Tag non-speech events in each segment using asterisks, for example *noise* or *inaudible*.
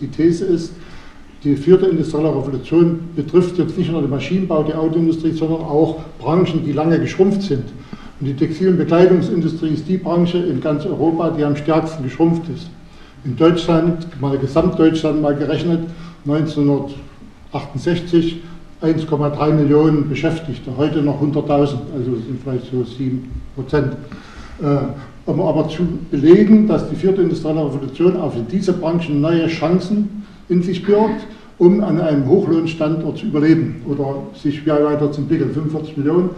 Die These ist, die vierte industrielle Revolution betrifft jetzt nicht nur den Maschinenbau, die Autoindustrie, sondern auch Branchen, die lange geschrumpft sind. Und die Textil- und Bekleidungsindustrie ist die Branche in ganz Europa, die am stärksten geschrumpft ist. In Deutschland, mal Gesamtdeutschland mal gerechnet, 1968 1,3 Millionen Beschäftigte, heute noch 100.000, also sind vielleicht so 7 Prozent. Um aber zu belegen, dass die vierte industrielle Revolution auch für diese Branchen neue Chancen in sich birgt, um an einem Hochlohnstandort zu überleben oder sich weiterzuentwickeln. 45 Millionen.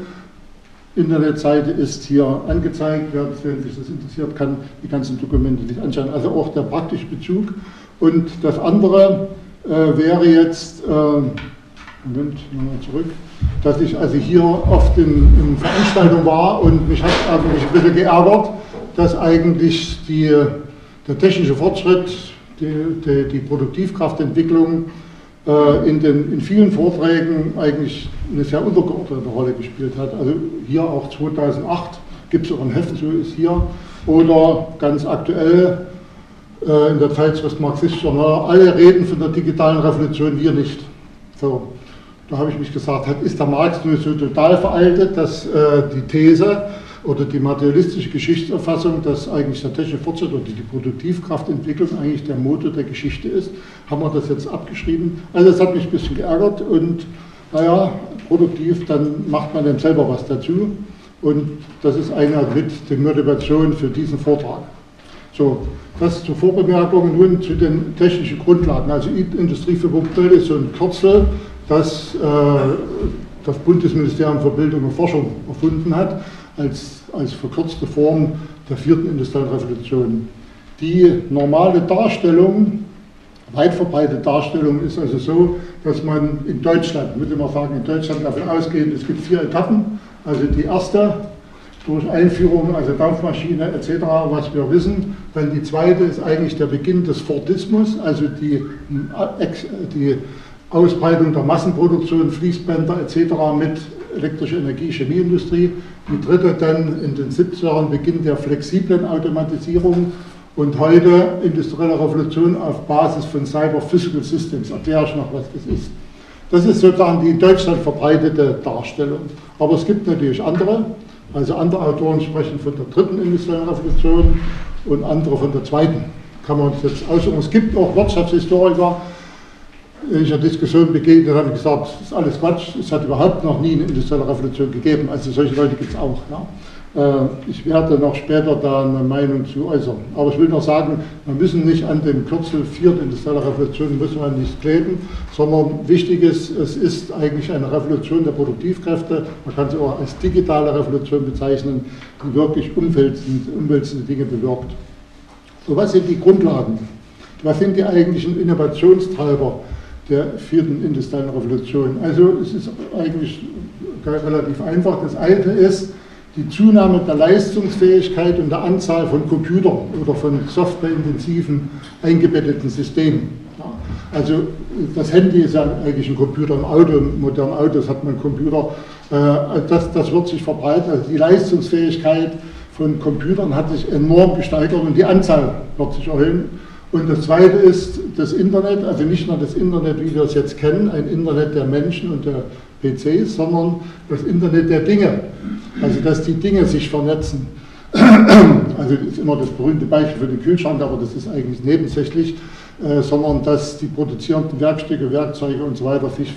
Internetseite ist hier angezeigt. Wer sich das interessiert, kann die ganzen Dokumente sich anschauen. Also auch der praktische Bezug. Und das andere äh, wäre jetzt, äh, Moment, nochmal zurück, dass ich also hier oft in, in Veranstaltungen war und mich hat eigentlich ein bisschen geärgert, dass eigentlich die, der technische Fortschritt, die, die, die Produktivkraftentwicklung äh, in, den, in vielen Vorträgen eigentlich eine sehr untergeordnete Rolle gespielt hat. Also hier auch 2008 gibt es auch ein Heft, so ist hier, oder ganz aktuell äh, in der Zeitschrift Marxist Journal, alle reden von der digitalen Revolution, wir nicht. So, da habe ich mich gesagt, ist der Marx nur so total veraltet, dass äh, die These oder die materialistische Geschichtserfassung, dass eigentlich der technische Fortschritt oder die Produktivkraftentwicklung eigentlich der Motor der Geschichte ist, haben wir das jetzt abgeschrieben. Also das hat mich ein bisschen geärgert und naja, produktiv, dann macht man dann selber was dazu und das ist eine mit der Motivation für diesen Vortrag. So, das zur Vorbemerkung, nun zu den technischen Grundlagen. Also Industrie für Bild ist so ein Kürzel, das äh, das Bundesministerium für Bildung und Forschung erfunden hat als, als verkürzte Form der vierten industriellen Revolution. Die normale Darstellung, weit verbreitete Darstellung ist also so, dass man in Deutschland, würde man sagen, in Deutschland davon ausgeht, es gibt vier Etappen. Also die erste durch Einführung, also Dampfmaschine etc., was wir wissen. Dann die zweite ist eigentlich der Beginn des Fordismus, also die, die Ausbreitung der Massenproduktion, Fließbänder etc. mit elektrischer Energie, Chemieindustrie. Die dritte dann in den 70ern Beginn der flexiblen Automatisierung und heute industrielle Revolution auf Basis von Cyber Physical Systems. Erkläre ich noch, was das ist. Das ist sozusagen die in Deutschland verbreitete Darstellung. Aber es gibt natürlich andere. Also andere Autoren sprechen von der dritten industriellen Revolution und andere von der zweiten. Kann man uns jetzt aussuchen. Es gibt auch Wirtschaftshistoriker, in der Diskussion begegnet, habe ich gesagt, das ist alles Quatsch, es hat überhaupt noch nie eine industrielle Revolution gegeben. Also solche Leute gibt es auch. Ja. Äh, ich werde noch später da eine Meinung zu äußern. Aber ich will noch sagen, wir müssen nicht an dem Kürzel vierte industrielle Revolution müssen wir nicht kleben, sondern wichtig ist, es ist eigentlich eine Revolution der Produktivkräfte. Man kann sie auch als digitale Revolution bezeichnen, die wirklich umwälzende, umwälzende Dinge bewirkt. So, was sind die Grundlagen? Was sind die eigentlichen Innovationstreiber? Der vierten industriellen Revolution. Also es ist eigentlich relativ einfach. Das eine ist die Zunahme der Leistungsfähigkeit und der Anzahl von Computern oder von softwareintensiven eingebetteten Systemen. Also das Handy ist ja eigentlich ein Computer im Auto, im modernen Autos hat man Computer. Äh, das, das wird sich verbreiten. Also die Leistungsfähigkeit von Computern hat sich enorm gesteigert und die Anzahl wird sich erhöhen. Und das Zweite ist das Internet, also nicht nur das Internet, wie wir es jetzt kennen, ein Internet der Menschen und der PCs, sondern das Internet der Dinge. Also dass die Dinge sich vernetzen. *clears throat* Also das ist immer das berühmte Beispiel für den Kühlschrank, aber das ist eigentlich nebensächlich, äh, sondern dass die produzierenden Werkstücke, Werkzeuge und so weiter sich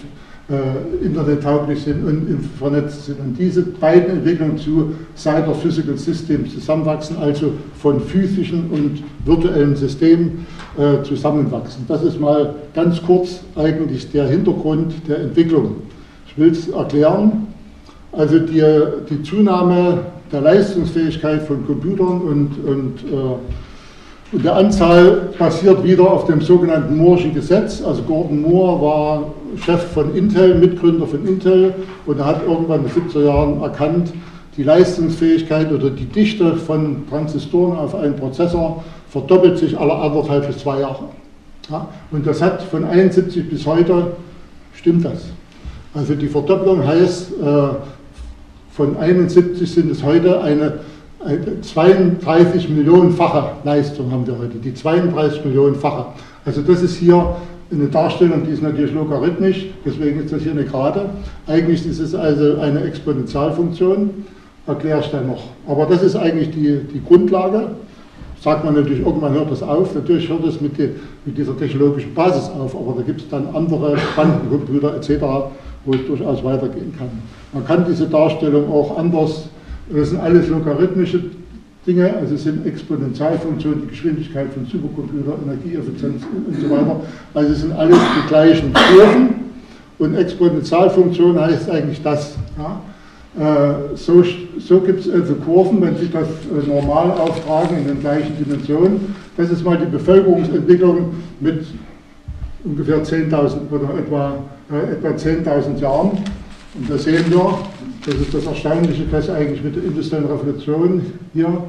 äh, internettauglich sind und vernetzt sind. Und diese beiden Entwicklungen zu Cyber Physical Systems zusammenwachsen, also von physischen und virtuellen Systemen äh, zusammenwachsen. Das ist mal ganz kurz eigentlich der Hintergrund der Entwicklung. Ich will es erklären. Also die, die Zunahme der Leistungsfähigkeit von Computern und, und äh, und der Anzahl basiert wieder auf dem sogenannten Moore'schen Gesetz. Also Gordon Moore war Chef von Intel, Mitgründer von Intel und er hat irgendwann in den 70er Jahren erkannt, die Leistungsfähigkeit oder die Dichte von Transistoren auf einen Prozessor verdoppelt sich alle anderthalb bis zwei Jahre. Ja, und das hat von 71 bis heute, stimmt das. Also die Verdopplung heißt, äh, von 71 sind es heute eine 32 Millionenfache Leistung haben wir heute, die 32 Millionenfache. Also das ist hier eine Darstellung, die ist natürlich logarithmisch, deswegen ist das hier eine Gerade. Eigentlich ist es also eine Exponentialfunktion, erkläre ich dann noch. Aber das ist eigentlich die, die Grundlage. Sagt man natürlich, irgendwann hört das auf. Natürlich hört es mit, die, mit dieser technologischen Basis auf, aber da gibt es dann andere Quantencomputer etc., wo es durchaus weitergehen kann. Man kann diese Darstellung auch anders, das sind alles logarithmische Dinge, also es sind Exponentialfunktionen, die Geschwindigkeit von Supercomputer, Energieeffizienz und so weiter. Also es sind alles die gleichen Kurven und Exponentialfunktion heißt eigentlich das. Ja? Äh, so, so gibt es also Kurven, wenn Sie das äh, normal auftragen in den gleichen Dimensionen. Das ist mal die Bevölkerungsentwicklung mit ungefähr 10.000 oder etwa, äh, etwa 10.000 Jahren. Und da sehen wir, das ist das Erstaunliche, dass eigentlich mit der industriellen Revolution hier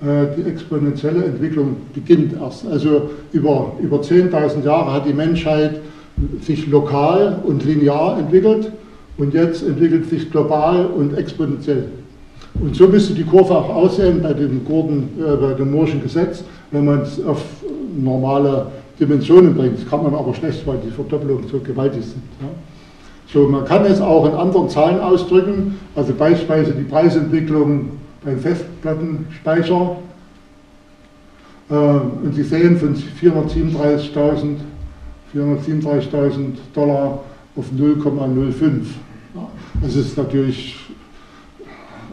äh, die exponentielle Entwicklung beginnt erst. Also über, über 10.000 Jahre hat die Menschheit sich lokal und linear entwickelt und jetzt entwickelt sich global und exponentiell. Und so müsste die Kurve auch aussehen bei dem, Gordon, äh, bei dem Moore'schen Gesetz, wenn man es auf normale Dimensionen bringt. Das kann man aber schlecht, weil die Verdoppelungen so gewaltig sind. Ja. So, man kann es auch in anderen Zahlen ausdrücken, also beispielsweise die Preisentwicklung beim Festplattenspeicher. Äh, und Sie sehen von 437.000 437 Dollar auf 0,05. Das ist natürlich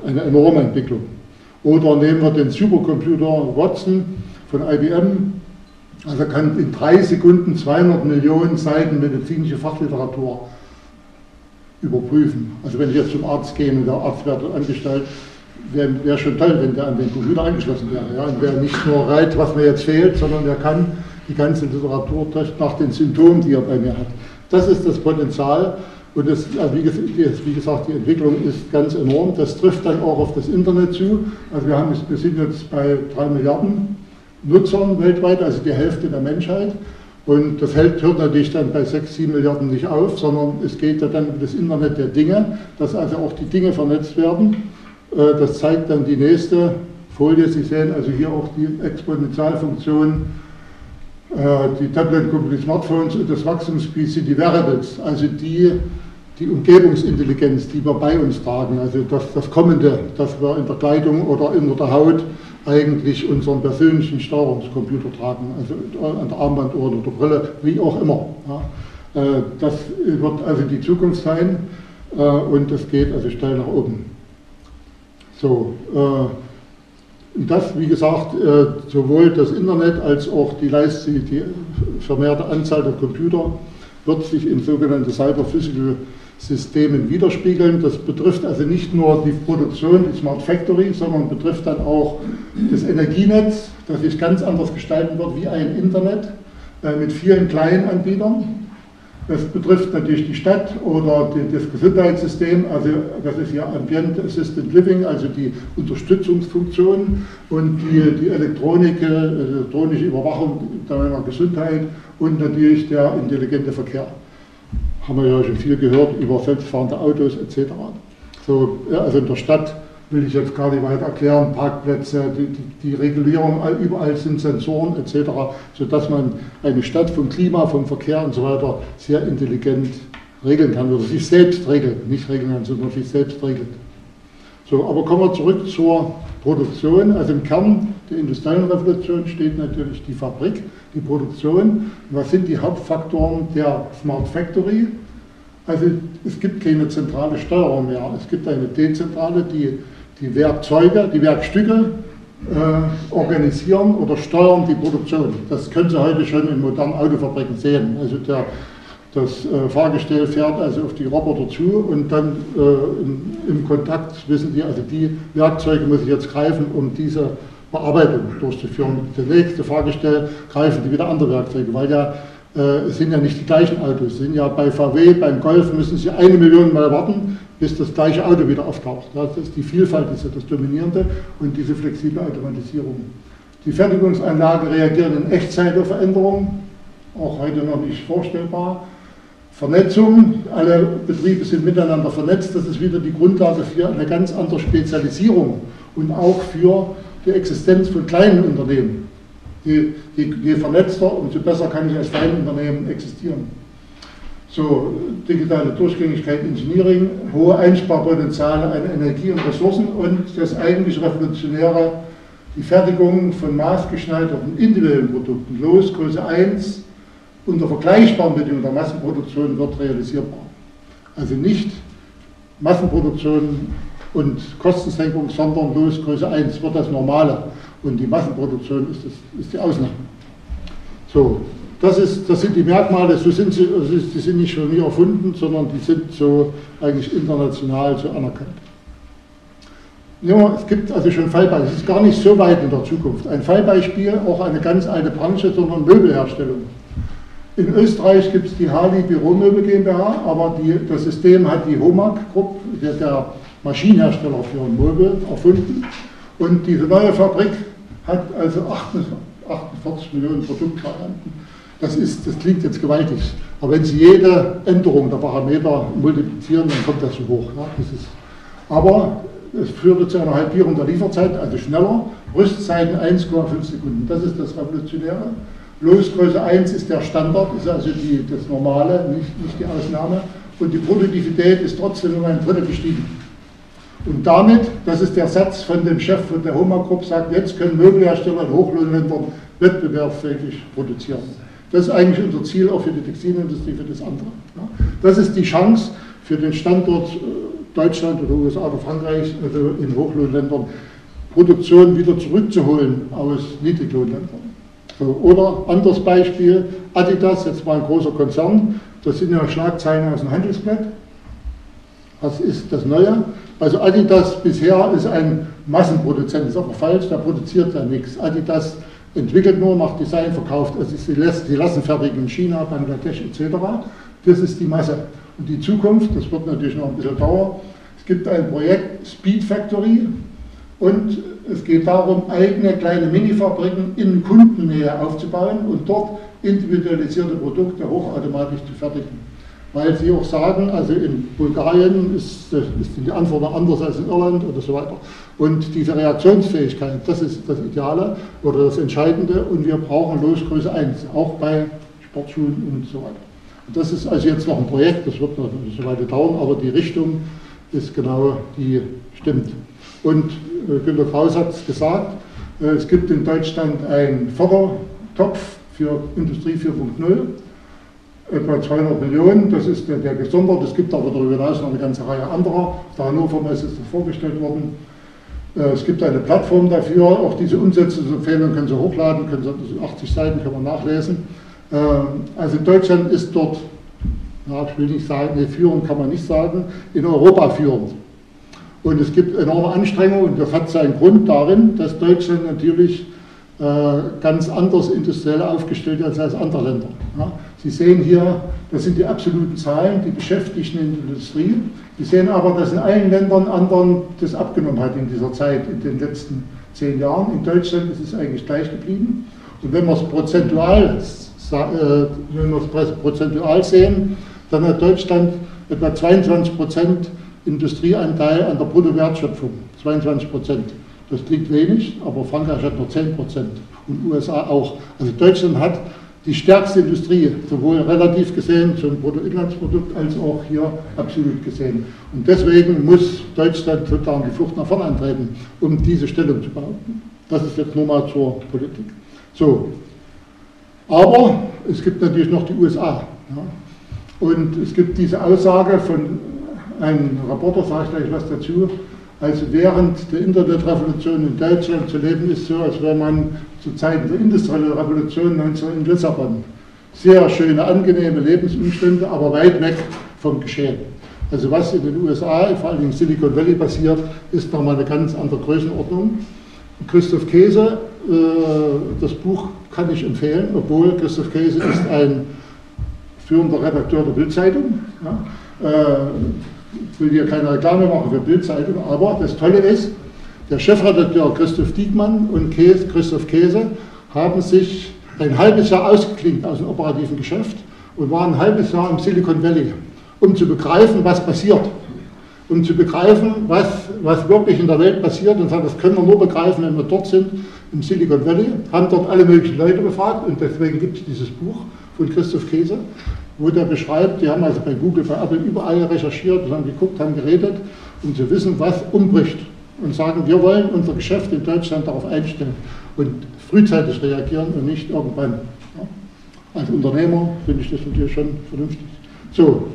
eine enorme Entwicklung. Oder nehmen wir den Supercomputer Watson von IBM. Also kann in drei Sekunden 200 Millionen Seiten medizinische Fachliteratur überprüfen. Also wenn ich jetzt zum Arzt gehe und der Arzt wird angestellt, wäre wär schon toll, wenn der an den Computer angeschlossen wäre. Ja? Und der nicht nur reiht, was mir jetzt fehlt, sondern der kann die ganze Literatur nach den Symptomen, die er bei mir hat. Das ist das Potenzial. Und das, wie gesagt, die Entwicklung ist ganz enorm. Das trifft dann auch auf das Internet zu. Also wir, haben, wir sind jetzt bei drei Milliarden Nutzern weltweit, also die Hälfte der Menschheit. Und das hört natürlich dann bei 6, 7 Milliarden nicht auf, sondern es geht ja dann um das Internet der Dinge, dass also auch die Dinge vernetzt werden. Äh, das zeigt dann die nächste Folie. Sie sehen also hier auch die Exponentialfunktion, äh, die Tablet-Kumpel, die Smartphones und das Wachstumsspiel die Wearables, also die, die Umgebungsintelligenz, die wir bei uns tragen, also das, das Kommende, das wir in der Kleidung oder in der Haut eigentlich unseren persönlichen Steuerungscomputer tragen, also an der Armbanduhr oder der Brille, wie auch immer. Ja. Äh, das wird also die Zukunft sein äh, und das geht also steil nach oben. So, äh, das, wie gesagt, sowohl das Internet als auch die, die vermehrte Anzahl der Computer wird sich in sogenannte Cyber-Physical Systemen widerspiegeln. Das betrifft also nicht nur die Produktion, die Smart Factory, sondern betrifft dann auch das Energienetz, das sich ganz anders gestalten wird wie ein Internet äh, mit vielen kleinen Anbietern. Das betrifft natürlich die Stadt oder die, das Gesundheitssystem, also das ist ja Ambient Assisted Living, also die Unterstützungsfunktion und die, die Elektronik, elektronische Überwachung deiner Gesundheit und natürlich der intelligente Verkehr haben wir ja schon viel gehört über selbstfahrende Autos etc. So, also in der Stadt will ich jetzt gar nicht weiter erklären, Parkplätze, die, die, die Regulierung, überall sind Sensoren etc., sodass man eine Stadt vom Klima, vom Verkehr und so weiter sehr intelligent regeln kann oder sich selbst regeln, nicht regeln kann, sondern sich selbst regelt. So, aber kommen wir zurück zur Produktion. Also im Kern der industriellen Revolution steht natürlich die Fabrik, die Produktion. Was sind die Hauptfaktoren der Smart Factory? Also es gibt keine zentrale Steuerung mehr. Es gibt eine dezentrale, die die Werkzeuge, die Werkstücke äh, organisieren oder steuern die Produktion. Das können Sie heute schon in modernen Autofabriken sehen. Also der, das äh, Fahrgestell fährt also auf die Roboter zu und dann äh, im, im, Kontakt wissen die, also die Werkzeuge muss ich jetzt greifen, um diese Bearbeitung durchzuführen. Das nächste Fahrgestell greifen die wieder andere Werkzeuge, weil ja äh, es sind ja nicht die gleichen Autos. Sind ja bei VW, beim Golf müssen Sie eine Million Mal warten, bis das gleiche Auto wieder auftaucht. Das ist die Vielfalt, das ist das Dominierende und diese flexible Automatisierung. Die Fertigungsanlagen reagieren in Echtzeit auf Veränderungen, auch heute noch nicht vorstellbar. Vernetzung, alle Betriebe sind miteinander vernetzt, das ist wieder die Grundlage für eine ganz andere Spezialisierung und auch für die Existenz von kleinen Unternehmen. Je, je, je vernetzter, umso besser kann ich als Teilunternehmen existieren. So, digitale Durchgängigkeit, Engineering, hohe Einsparpotenziale an Energie und Ressourcen und das eigentlich Revolutionäre, die Fertigung von maßgeschneiderten individuellen Produkten, los, Größe 1, unter vergleichbaren Bedingungen der Massenproduktion wird realisierbar. Also nicht Massenproduktion und Kostensenkung, sondern los Größe 1 wird das Normale und die Massenproduktion ist, das, ist die Ausnahme. So, das, ist, das sind die Merkmale, so sind sie, also die sind nicht von mir erfunden, sondern die sind so eigentlich international so anerkannt. Ja, es gibt also schon Fallbeispiele, es ist gar nicht so weit in der Zukunft. Ein Fallbeispiel, auch eine ganz alte Branche, sondern Möbelherstellung. In Österreich gibt es die Hali Büromöbel GmbH, aber die, das System hat die Homag Group, der, der Maschinenhersteller für Möbel, erfunden. Und diese neue Fabrik hat also 48 Millionen Produktvarianten. Das, ist, das klingt jetzt gewaltig, aber wenn Sie jede Änderung der Parameter multiplizieren, dann kommt das so hoch. Ja, das ist, aber es führte zu einer Halbierung der Lieferzeit, also schneller, Rüstzeiten 1,5 Sekunden. Das ist das Revolutionäre. Losgröße 1 ist der Standard, ist also die, das Normale, nicht, nicht die Ausnahme. Und die Produktivität ist trotzdem um ein Drittel gestiegen. Und damit, das ist der Satz von dem Chef von der Homa Group, sagt, jetzt können Möbelhersteller in Hochlohnländern wettbewerbsfähig produzieren. Das ist eigentlich unser Ziel auch für die Textilindustrie, für das andere. Das ist die Chance für den Standort äh, Deutschland oder USA oder Frankreich, also in Hochlohnländern, Produktion wieder zurückzuholen aus Niedriglohnländern. So, oder anderes Beispiel, Adidas, jetzt mal ein großer Konzern, das sind ja Schlagzeilen aus dem Handelsblatt. Was ist das Neue? Also Adidas bisher ist ein Massenproduzent, ist aber falsch, der produziert ja nichts. Adidas entwickelt nur, macht Design, verkauft, also sie, lässt, sie lassen fertigen in China, Bangladesch etc. Das ist die Masse. Und die Zukunft, das wird natürlich noch ein bisschen dauern, es gibt ein Projekt Speed Factory und es geht darum, eigene kleine Minifabriken in Kundennähe aufzubauen und dort individualisierte Produkte hochautomatisch zu fertigen weil sie auch sagen, also in Bulgarien ist, ist die Antwort anders als in Irland oder so weiter. Und diese Reaktionsfähigkeit, das ist das Ideale oder das Entscheidende und wir brauchen Losgröße 1, auch bei Sportschulen und so weiter. Und das ist also jetzt noch ein Projekt, das wird noch so weiter dauern, aber die Richtung ist genau die stimmt. Und äh, Günter Kraus hat es gesagt, äh, es gibt in Deutschland einen Fördertopf für Industrie 4.0 etwa 200 Millionen, das ist der, der gesondert, es gibt aber darüber hinaus noch eine ganze Reihe anderer, der Hannover Messe ist vorgestellt worden. Äh, es gibt eine Plattform dafür, auch diese Umsetzungsempfehlungen können Sie hochladen, können Sie, 80 Seiten kann man nachlesen. Äh, also Deutschland ist dort, ja, ich will nicht sagen, nee, führend kann man nicht sagen, in Europa führend. Und es gibt enorme Anstrengungen und das hat seinen Grund darin, dass Deutschland natürlich äh, ganz anders industriell aufgestellt ist als andere Länder. Sie sehen hier, das sind die absoluten Zahlen, die Beschäftigten in der Industrie. Sie sehen aber, dass in allen Ländern anderen das abgenommen hat in dieser Zeit, in den letzten zehn Jahren. In Deutschland ist es eigentlich gleich geblieben. Und wenn wir es prozentual, äh, prozentual sehen, dann hat Deutschland etwa 22 Prozent Industrieanteil an der Bruttowertschöpfung. 22 Prozent. Das klingt wenig, aber Frankreich hat nur 10 Prozent und USA auch. Also Deutschland hat die stärkste Industrie, sowohl relativ gesehen zum Bruttoinlandsprodukt als auch hier absolut gesehen. Und deswegen muss Deutschland sozusagen die Flucht nach vorne antreten, um diese Stellung zu behaupten. Das ist jetzt nur mal zur Politik. So. Aber es gibt natürlich noch die USA. Ja. Und es gibt diese Aussage von einem Reporter, sage ich gleich was dazu, also während der Internetrevolution in Deutschland zu leben ist so, als wäre man zu Zeiten der industriellen Revolution 19 in Lissabon. Sehr schöne, angenehme Lebensumstände, aber weit weg vom Geschehen. Also was in den USA, vor allem Silicon Valley passiert, ist nochmal eine ganz andere Größenordnung. Christoph Käse, äh, das Buch kann ich empfehlen, obwohl Christoph Käse ist ein führender Redakteur der Bildzeitung. Ja, äh, ich will hier keine Reklame machen für Bildzeitung, aber das Tolle ist, der Chefredakteur Christoph Diekmann und Käse, Christoph Käse haben sich ein halbes Jahr ausgeklinkt aus dem operativen Geschäft und waren ein halbes Jahr im Silicon Valley, um zu begreifen, was passiert. um zu begreifen, was, was wirklich in der Welt passiert und sagen, das können wir nur begreifen, wenn wir dort sind, im Silicon Valley, haben dort alle möglichen Leute befragt und deswegen gibt es dieses Buch von Christoph Käse, wo der beschreibt, die haben also bei Google, bei Apple überall recherchiert haben geguckt, haben geredet, um zu wissen, was umbricht und sagen, wir wollen unser Geschäft in Deutschland darauf einstellen und frühzeitig reagieren und nicht irgendwann. Als Unternehmer finde ich das natürlich schon vernünftig. So,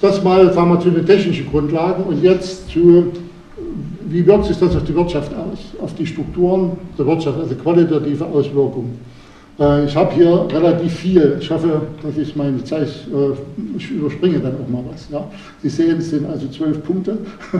das mal sagen wir, zu den technischen Grundlagen und jetzt zu, wie wirkt sich das auf die Wirtschaft aus, auf die Strukturen der Wirtschaft, also qualitative Auswirkungen. Äh, ich habe hier relativ viel. Ich hoffe, dass ich meine Zeit, äh, ich überspringe dann auch mal was. Ja. Sie sehen, es sind also zwölf Punkte. *laughs*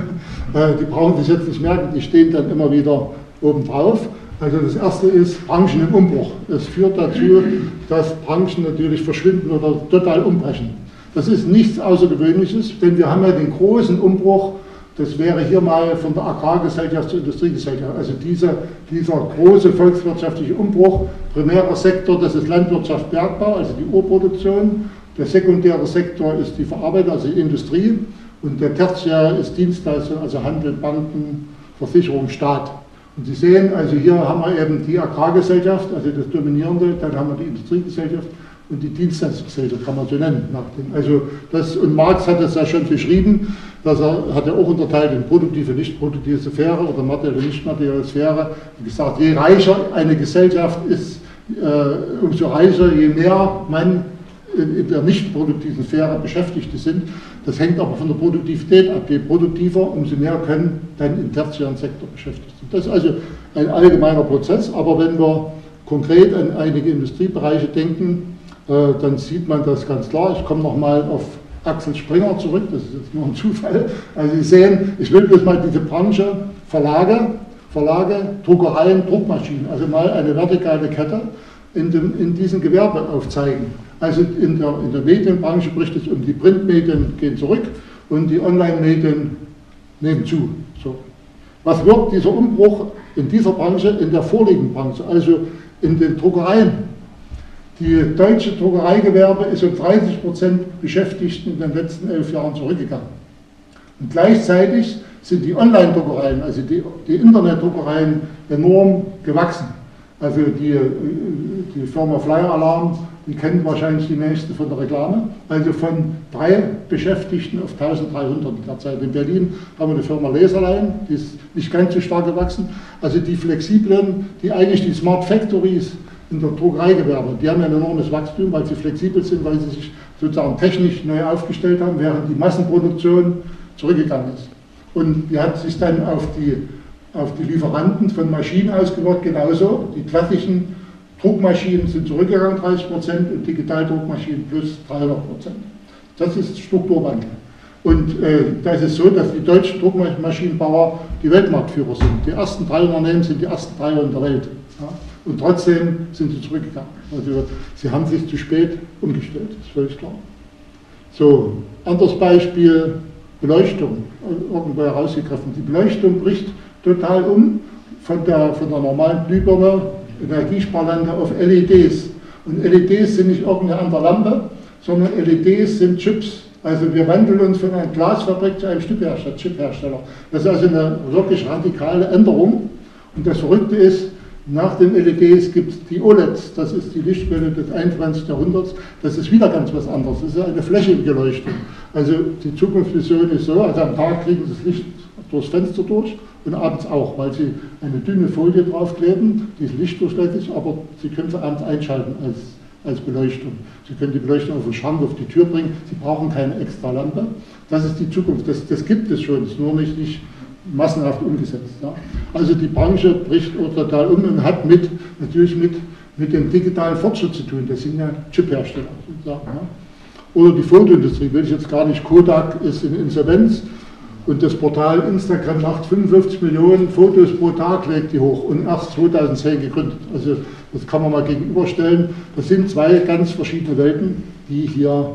Äh, die brauchen sich jetzt nicht merken, die stehen dann immer wieder oben drauf. Also das erste ist Branchen im Umbruch. Es führt dazu, dass Branchen natürlich verschwinden oder total umbrechen. Das ist nichts Außergewöhnliches, denn wir haben ja den großen Umbruch das wäre hier mal von der Agrargesellschaft zur Industriegesellschaft. Also dieser, dieser große volkswirtschaftliche Umbruch, primärer Sektor, das ist Landwirtschaft, Bergbau, also die Urproduktion. Der sekundäre Sektor ist die Verarbeitung, also die Industrie. Und der Tertiär ist Dienstleistung, also Handel, Banken, Versicherung, Staat. Und Sie sehen, also hier haben wir eben die Agrargesellschaft, also das Dominierende, dann haben wir die Industriegesellschaft und die Dienstleistungsgesellschaft, kann man so nennen. Also das, und Marx hat es ja schon beschrieben, dass er hat ja auch unterteilt in produktive, nicht produktive Sphäre oder materielle, nicht materielle Sphäre. Wie gesagt, je reicher eine Gesellschaft ist, äh, umso reicher, je mehr man in, der nicht produktiven Sphäre Beschäftigte sind. Das hängt aber von der Produktivität ab. Je produktiver, umso mehr können dann im tertiären Sektor beschäftigt sein. Das ist also ein allgemeiner Prozess, aber wenn wir konkret an einige Industriebereiche denken, äh, dann sieht man das ganz klar. Ich komme nochmal auf Axel Springer zurück, das ist jetzt nur ein Zufall. Also Sie sehen, ich will bloß mal diese Branche Verlage, Verlage, Druckereien, Druckmaschinen, also mal eine vertikale Kette in, dem, in diesem Gewerbe aufzeigen. Also in der, in der Medienbranche bricht es um, die Printmedien gehen zurück und die Online-Medien nehmen zu. So. Was wird dieser Umbruch in dieser Branche, in der vorliegenden Branche, also in den Druckereien die deutsche Druckereigewerbe ist um 30 Prozent Beschäftigten in den letzten elf Jahren zurückgegangen. Und gleichzeitig sind die Online-Druckereien, also die, die Internet-Druckereien, enorm gewachsen. Also die, die Firma Flyer Alarm, die kennt wahrscheinlich die nächste von der Reklame. Also von drei Beschäftigten auf 1300 derzeit. In Berlin haben wir eine Firma Laserline, die ist nicht ganz so stark gewachsen. Also die flexiblen, die eigentlich die Smart Factories in der Druckereigewerbe. Die haben ein enormes Wachstum, weil sie flexibel sind, weil sie sich sozusagen technisch neu aufgestellt haben, während die Massenproduktion zurückgegangen ist. Und die hat sich dann auf die, auf die Lieferanten von Maschinen ausgewirkt, genauso. Die klassischen Druckmaschinen sind zurückgegangen, 30 Prozent, und Digitaldruckmaschinen plus 300 Prozent. Das ist Strukturwandel. Und äh, das ist so, dass die deutschen Druckmaschinenbauer die Weltmarktführer sind. Die ersten drei Unternehmen sind die ersten drei in der Welt. Ja. Und trotzdem sind sie zurückgegangen. Also sie haben sich zu spät umgestellt, ist völlig klar. So, anderes Beispiel, Beleuchtung, irgendwo herausgegriffen. Die Beleuchtung bricht total um von der, von der normalen Glühbirne, Energiesparlampe auf LEDs. Und LEDs sind nicht irgendeine andere Lampe, sondern LEDs sind Chips. Also wir wandeln uns von einer Glasfabrik zu einem Chiphersteller. Das ist also eine wirklich radikale Änderung. Und das Verrückte ist, nach den LEDs gibt es die OLEDs, das ist die Lichtquelle des 21. Jahrhunderts. Das ist wieder ganz was anderes. Das ist eine flächige Leuchtung. Also die Zukunftsvision ist so, also am Tag kriegen Sie das Licht durchs Fenster durch und abends auch, weil Sie eine dünne Folie draufkleben, die ist lichtdurchlässig, aber Sie können sie abends einschalten als, als Beleuchtung. Sie können die Beleuchtung auf den Schrank, auf die Tür bringen. Sie brauchen keine extra Lampe. Das ist die Zukunft. Das, das gibt es schon, ist nur nicht, nicht massenhaft umgesetzt. Ja. Also die Branche bricht total um und hat mit, natürlich mit, mit dem digitalen Fortschritt zu tun. Das sind ja Chiphersteller. Ja. Oder die Fotoindustrie, will ich jetzt gar nicht. Kodak ist in Insolvenz und das Portal Instagram macht 55 Millionen Fotos pro Tag, legt die hoch und erst 2010 gegründet. Also das kann man mal gegenüberstellen. Das sind zwei ganz verschiedene Welten, die hier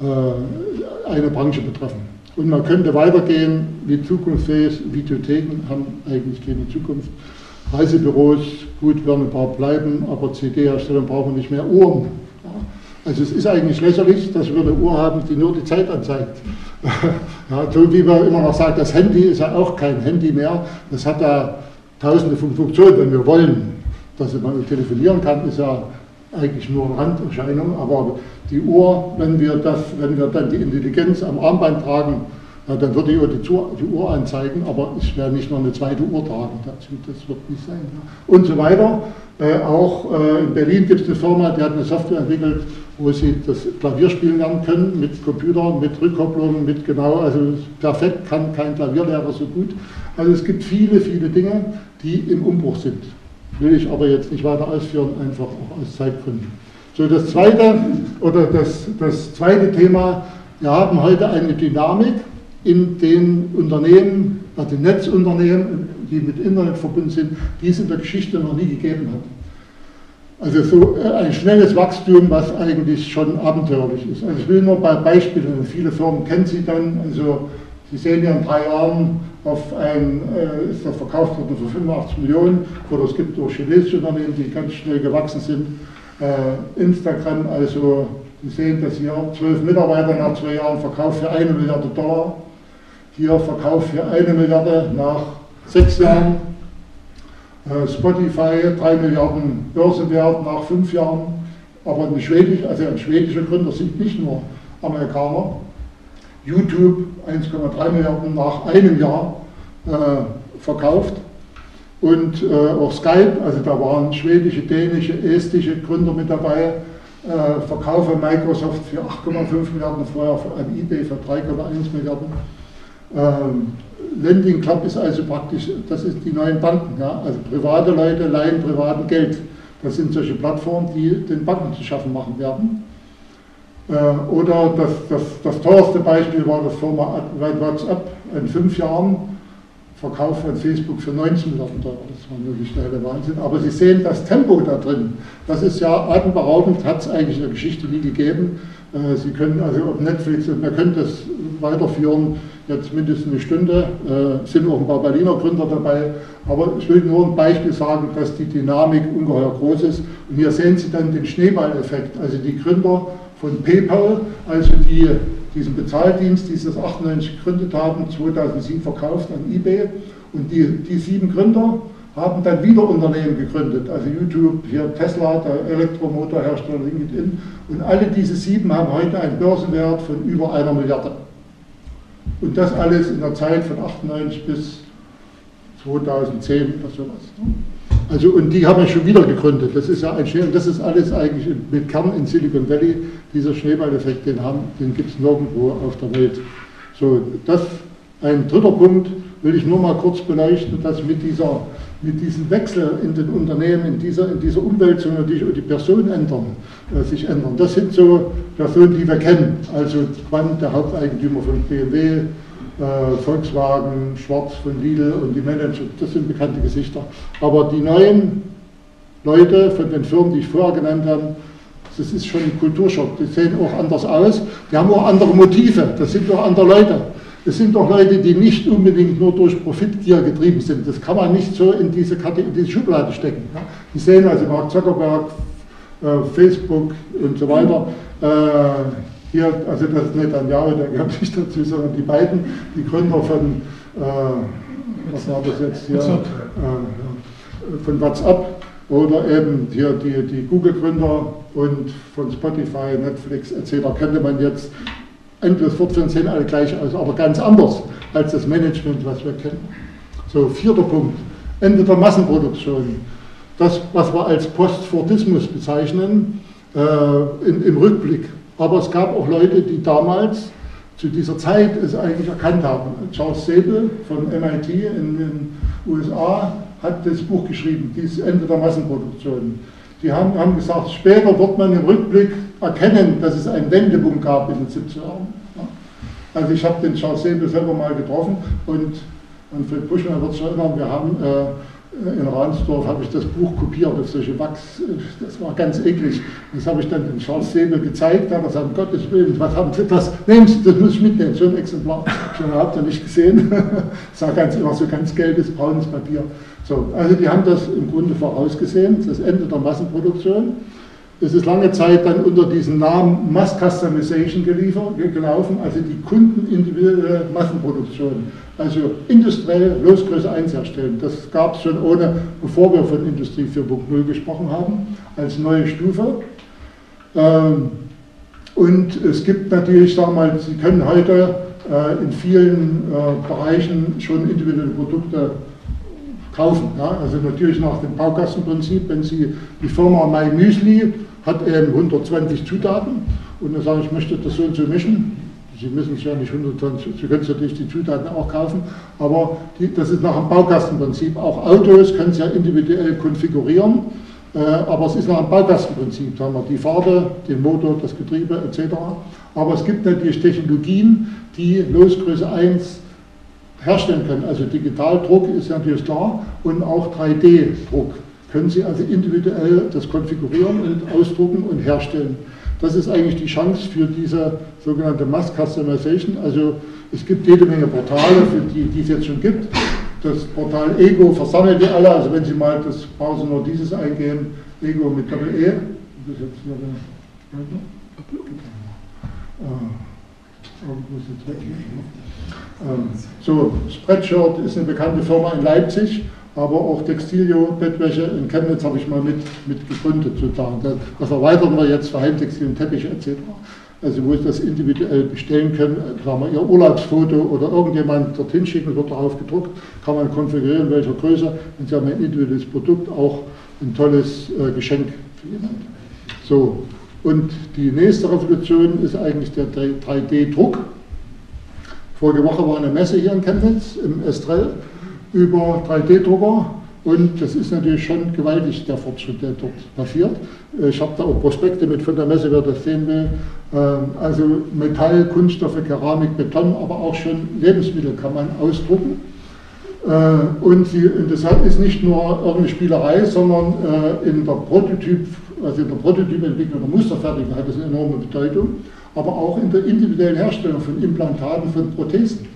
äh, eine Branche betreffen. Und man könnte weitergehen, wie zukunftsfähig, Videotheken haben eigentlich keine Zukunft. Reisebüros, gut, werden ein paar bleiben, aber CD-Herstellung brauchen wir nicht mehr. Uhren. Also es ist eigentlich lächerlich, dass wir eine Uhr haben, die nur die Zeit anzeigt. *laughs* Ja, so wie man immer noch sagt, das Handy ist ja auch kein Handy mehr. Das hat ja tausende von Funktionen, wenn wir wollen. Dass man telefonieren kann, ist ja eigentlich nur eine Randerscheinung. Aber die Uhr, wenn wir, das, wenn wir dann die Intelligenz am Armband tragen, dann würde ich auch die, die, Uhr anzeigen, aber ich werde nicht noch eine zweite Uhr tragen dazu, das wird nicht sein. Und so weiter. Äh, auch äh, in Berlin gibt es eine Firma, die hat eine Software entwickelt, wo sie das Klavier spielen lernen können, mit Computer, mit Rückkopplung, mit genau, also perfekt kann kein Klavierlehrer so gut. Also es gibt viele, viele Dinge, die im Umbruch sind. Will ich aber jetzt nicht weiter ausführen, einfach auch aus Zeitgründen. So, das zweite, oder das, das zweite Thema, wir haben heute eine Dynamik, in den Unternehmen, also Netzunternehmen, die mit Internet verbunden sind, die es in der Geschichte noch nie gegeben hat. Also so äh, ein schnelles Wachstum, was eigentlich schon abenteuerlich ist. Also ich will nur bei Beispielen, viele Firmen kennen Sie dann, also Sie sehen ja in drei Jahren auf ein, äh, ist das verkauft worden für 85 Millionen oder es gibt auch chinesische Unternehmen, die ganz schnell gewachsen sind. Äh, Instagram, also Sie sehen das hier, zwölf Mitarbeiter nach zwei Jahren verkauft für eine Milliarde Dollar. Hier Verkauf für eine Milliarde nach sechs Jahren. Äh, Spotify 3 Milliarden Börsenwert nach fünf Jahren. Aber ein, Schwedisch, also ein schwedischer Gründer sind nicht nur Amerikaner. YouTube 1,3 Milliarden nach einem Jahr äh, verkauft. Und äh, auch Skype, also da waren schwedische, dänische, estische Gründer mit dabei. Äh, Verkauf Microsoft für 8,5 Milliarden, vorher an eBay für 3,1 Milliarden. Ähm, Lending Club ist also praktisch, das ist die neuen Banken. Ja? Also private Leute leihen privaten Geld. Das sind solche Plattformen, die den Banken zu schaffen machen werden. Äh, oder das, das, das teuerste Beispiel war das Firma WhatsApp in fünf Jahren. Verkauf von Facebook für 19 Milliarden Dollar. Das war wirklich der Wahnsinn. Aber Sie sehen das Tempo da drin. Das ist ja atemberaubend, hat es eigentlich in der Geschichte nie gegeben. Äh, Sie können also auf Netflix, wir können das weiterführen jetzt mindestens eine Stunde, äh, sind auch ein paar Berliner Gründer dabei, aber ich will nur ein Beispiel sagen, dass die Dynamik ungeheuer groß ist. Und hier sehen Sie dann den Schneeballeffekt, also die Gründer von PayPal, also die diesen Bezahldienst, die das 98 gegründet haben, 2007 verkauft an eBay und die, die sieben Gründer haben dann wieder Unternehmen gegründet, also YouTube, hier Tesla, der Elektromotorhersteller LinkedIn und alle diese sieben haben heute einen Börsenwert von über einer Milliarde. Und das alles in der Zeit von 98 bis 2010 oder sowas. Ne? Also, und die haben ja schon wieder gegründet. Das ist ja ein Schnee, und das ist alles eigentlich mit Kern in Silicon Valley. Dieser Schneeballeffekt, den, den gibt es nirgendwo auf der Welt. So, das ein dritter Punkt will ich nur mal kurz beleuchten, dass mit, dieser, mit diesem Wechsel in den Unternehmen, in dieser, in dieser Umwälzung natürlich die Personen ändern, äh, sich ändern. Das sind so Personen, die wir kennen. Also Quandt, der Haupteigentümer von BMW, äh, Volkswagen, Schwarz von Lidl und die Manager, das sind bekannte Gesichter. Aber die neuen Leute von den Firmen, die ich vorher genannt habe, das ist schon ein Kulturschock. Die sehen auch anders aus. Die haben auch andere Motive. Das sind auch andere Leute. Es sind doch Leute, die nicht unbedingt nur durch Profitgier getrieben sind. Das kann man nicht so in diese, in diese Schublade stecken. Die sehen also Mark Zuckerberg, äh, Facebook und so weiter. Äh, hier, also das ist Netanyahu, der gehört nicht dazu, sondern die beiden, die Gründer von, äh, was war das jetzt hier, äh, von WhatsApp oder eben hier die, die Google-Gründer und von Spotify, Netflix etc. könnte man jetzt endlos fortführen, sehen alle gleich aus, aber ganz anders als das Management, was wir kennen. So, vierter Punkt, Ende der Massenproduktion. Das, was wir als Postfordismus bezeichnen, äh, in, im Rückblick. Aber es gab auch Leute, die damals zu dieser Zeit es eigentlich erkannt haben. Charles Sable von MIT in den USA hat das Buch geschrieben, dieses Ende der Massenproduktion. Die haben, haben gesagt, später wird man im Rückblick erkennen, dass es einen Wendepunkt gab in den 70er Jahren. Also ich habe den Charles Sable selber mal getroffen und Manfred Buschmann wird sich erinnern, wir haben äh, in Ransdorf habe ich das Buch kopiert auf solche Wachs, das war ganz eklig. Das habe ich dann den Charles Säbel gezeigt, da hat er gesagt, Gottes Willen, was haben Sie das? Nehmen Sie, das muss ich mitnehmen, so ein Exemplar. Schon habt ihr nicht gesehen. *laughs* Das war ganz immer so ganz gelbes, braunes Papier. So, also die haben das im Grunde vorausgesehen, das Ende der Massenproduktion. Es ist lange Zeit dann unter diesem Namen Mass Customization gelaufen, also die kundenindividuelle Massenproduktion. Also industriell Losgröße 1 herstellen. Das gab es schon ohne, bevor wir von Industrie 4.0 gesprochen haben, als neue Stufe. Ähm, und es gibt natürlich, sagen wir mal, Sie können heute äh, in vielen äh, Bereichen schon individuelle Produkte kaufen. Ja? Also natürlich nach dem Baukastenprinzip, wenn Sie die Firma My Müsli hat eben 120 Zutaten und dann sagen, ich möchte das so und so mischen. Sie müssen es ja nicht 120, Sie können natürlich die Zutaten auch kaufen, aber die, das ist nach dem Baukastenprinzip. Auch Autos können Sie ja individuell konfigurieren, äh, aber es ist nach dem Baukastenprinzip. Da wir die Farbe, den Motor, das Getriebe etc. Aber es gibt natürlich Technologien, die Losgröße 1 herstellen können. Also Digitaldruck ist ja natürlich klar und auch 3D-Druck. Können Sie also individuell das konfigurieren und ausdrucken und herstellen. Das ist eigentlich die Chance für diese sogenannte Mass Customization. Also es gibt jede Menge Portale, für die, die es jetzt schon gibt. Das Portal Ego versammelt die alle. Also wenn Sie mal, das Sie nur dieses eingeben, Ego mit Doppel E. Das ist jetzt hier der, ähm, so, Spreadshirt ist eine bekannte Firma in Leipzig, aber auch Textilio, Bettwäsche in Chemnitz habe ich mal mit, mit gegründet sozusagen. Das, erweitern wir jetzt für Heimtextilien, Teppiche etc. Also wo Sie das individuell bestellen können, sagen wir Ihr Urlaubsfoto oder irgendjemand dorthin schicken, wird darauf gedruckt, kann man konfigurieren, welcher Größe. Und Sie haben ein individuelles Produkt, auch ein tolles äh, Geschenk für jemanden. So, und die nächste Revolution ist eigentlich der 3D-Druck. Vorige Woche war eine Messe hier in Chemnitz im Estrell über 3D-Drucker und das ist natürlich schon gewaltig, der Fortschritt, der dort passiert. Ich habe da auch Prospekte mit von der Messe, wer das sehen will. Ähm, also Metall, Kunststoffe, Keramik, Beton, aber auch schon Lebensmittel kann man ausdrucken. Äh, und, sie, und das ist nicht nur irgendeine Spielerei, sondern äh, in der Prototyp, also in der Prototypentwicklung der Musterfertigung hat das eine enorme Bedeutung, aber auch in der individuellen Herstellung von Implantaten, von Prothesen.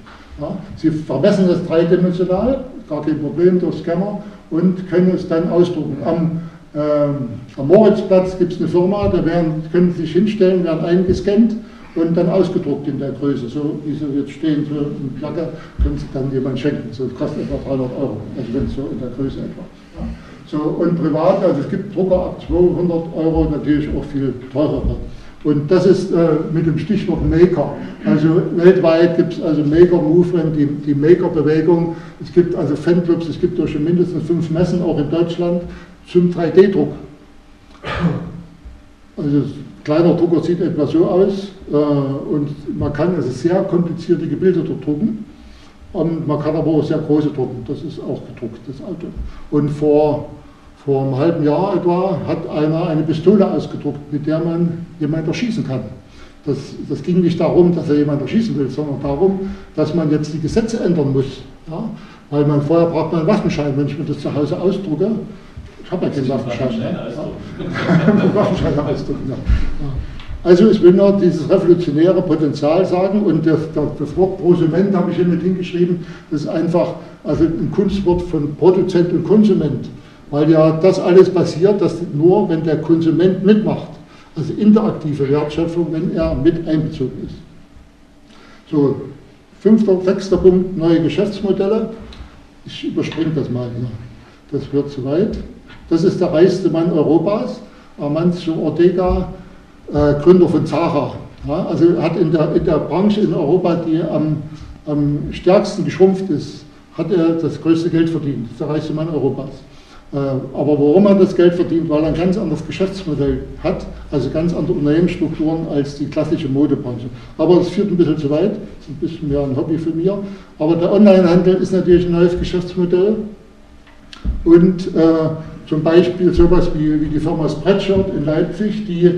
Ja, sie vermessen das dreidimensional, gar kein Problem durch Scanner und können es dann ausdrucken. Am, ähm, am Moritzplatz gibt es eine Firma, da werden, können Sie sich hinstellen, werden eingescannt und dann ausgedruckt in der Größe. So wie Sie jetzt stehen, so eine Placke, können Sie dann jemand schenken. So kostet etwa 300 Euro, also wenn es so in der Größe etwa. Ja. So, und privat, also es gibt Drucker ab 200 Euro, natürlich auch viel teurere. Und das ist äh, mit dem Stichwort Maker. Also weltweit gibt es also Maker-Movement, die, die Maker-Bewegung. Es gibt also Fanclubs, es gibt durch mindestens fünf Messen, auch in Deutschland, zum 3D-Druck. Also kleiner Drucker sieht etwa so aus äh, und man kann also sehr komplizierte Gebilde dort drucken. Und man kann aber auch sehr große drucken, das ist auch gedruckt, das Auto. Und vor vor einem halben Jahr etwa hat einer eine Pistole ausgedruckt, mit der man jemanden erschießen kann. Das, das ging nicht darum, dass er jemanden erschießen will, sondern darum, dass man jetzt die Gesetze ändern muss. Ja? Weil man vorher braucht man einen Waffenschein, wenn ich mir das zu Hause ausdrucke. Ich habe ja keinen Waffenschein. Ja. *laughs* Waffenschein ausdrucken. Ja. Also ich will nur dieses revolutionäre Potenzial sagen und das, das Wort Prosument habe ich hier mit hingeschrieben, das ist einfach also ein Kunstwort von Produzent und Konsument. Weil ja das alles passiert, dass nur, wenn der Konsument mitmacht, also interaktive Wertschöpfung, wenn er mit einbezogen ist. So, fünfter, sechster Punkt, neue Geschäftsmodelle. Ich überspringe das mal hier. Das wird zu weit. Das ist der reichste Mann Europas, Amancio Ortega, äh, Gründer von Zara. Ja, also hat in der, in der Branche in Europa, die am, am stärksten geschrumpft ist, hat er das größte Geld verdient. Das ist der reichste Mann Europas. Äh, aber warum man das Geld verdient, weil er ein ganz anderes Geschäftsmodell hat, also ganz andere Unternehmensstrukturen als die klassische Modebranche. Aber das führt ein bisschen zu weit, ist ein bisschen mehr ein Hobby für mich. Aber der Onlinehandel ist natürlich ein neues Geschäftsmodell. Und äh, zum Beispiel sowas wie, wie die Firma Spreadshirt in Leipzig, die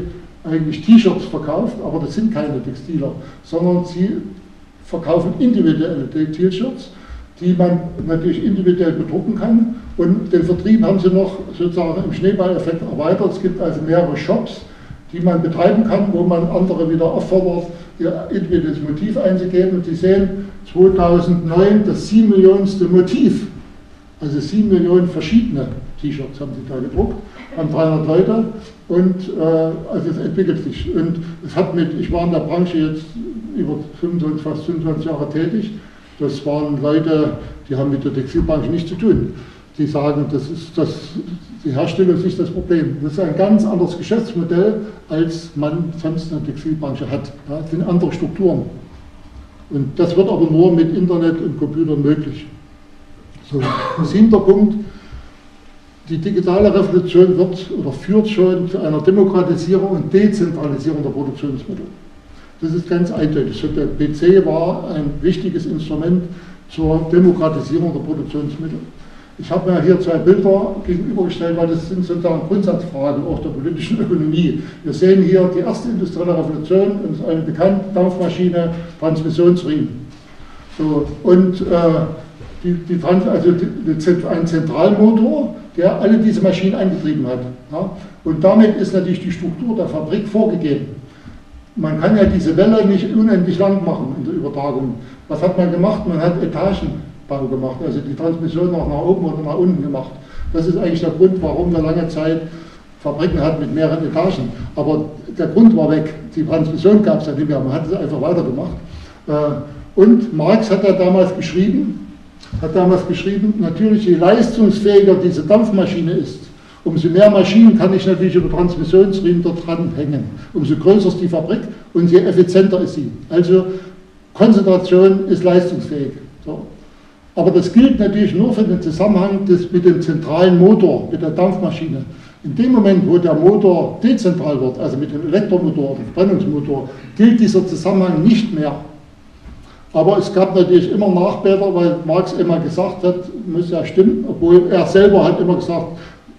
eigentlich T-Shirts verkauft, aber das sind keine Textiler, sondern sie verkaufen individuelle T-Shirts die man natürlich individuell bedrucken kann. Und den Vertrieb haben sie noch sozusagen im Schneeballeffekt erweitert. Es gibt also mehrere Shops, die man betreiben kann, wo man andere wieder auffordert, ihr individuelles Motiv einzugeben. Und Sie sehen 2009 das 7 Millionenste Motiv. Also 7 Millionen verschiedene T-Shirts haben sie da gedruckt. haben 300 Leute und äh, also es entwickelt sich. Und es hat mit, ich war in der Branche jetzt über 25, fast 25 Jahre tätig. Das waren Leute, die haben mit der Textilbranche nichts zu tun. Die sagen, das ist das, die Herstellung ist nicht das Problem. Das ist ein ganz anderes Geschäftsmodell, als man sonst in der Textilbranche hat. Ja, das sind andere Strukturen. Und das wird aber nur mit Internet und Computern möglich. So, siebter Punkt. Die digitale Revolution wird oder führt schon zu einer Demokratisierung und Dezentralisierung der Produktionsmittel. Das ist ganz eindeutig. Der PC war ein wichtiges Instrument zur Demokratisierung der Produktionsmittel. Ich habe mir hier zwei Bilder gegenübergestellt, weil das sind sozusagen Grundsatzfragen auch der politischen Ökonomie. Wir sehen hier die erste industrielle Revolution, uns allen bekannt, Dampfmaschine, Transmissionsriemen. So, und äh, die, die, also die, ein Zentralmotor, der alle diese Maschinen angetrieben hat. Ja? Und damit ist natürlich die Struktur der Fabrik vorgegeben. Man kann ja diese Welle nicht unendlich lang machen in der Übertragung. Was hat man gemacht? Man hat Etagenbau gemacht, also die Transmission auch nach oben oder nach unten gemacht. Das ist eigentlich der Grund, warum wir lange Zeit Fabriken hatten mit mehreren Etagen. Aber der Grund war weg. Die Transmission gab es ja nicht mehr. Man hat es einfach weitergemacht. Äh, und Marx hat ja damals geschrieben, hat damals geschrieben, natürlich je leistungsfähiger diese Dampfmaschine ist, umso mehr Maschinen kann ich natürlich über Transmissionsriemen dort dranhängen. Umso größer ist die Fabrik und je effizienter ist sie. Also Konzentration ist leistungsfähig. So. Aber das gilt natürlich nur für den Zusammenhang des, mit dem zentralen Motor, mit der Dampfmaschine. In dem Moment, wo der Motor dezentral wird, also mit dem Elektromotor, dem Verbrennungsmotor, gilt dieser Zusammenhang nicht mehr. Aber es gab natürlich immer Nachbäder, weil Marx immer gesagt hat, muss ja stimmen, obwohl er selber hat immer gesagt,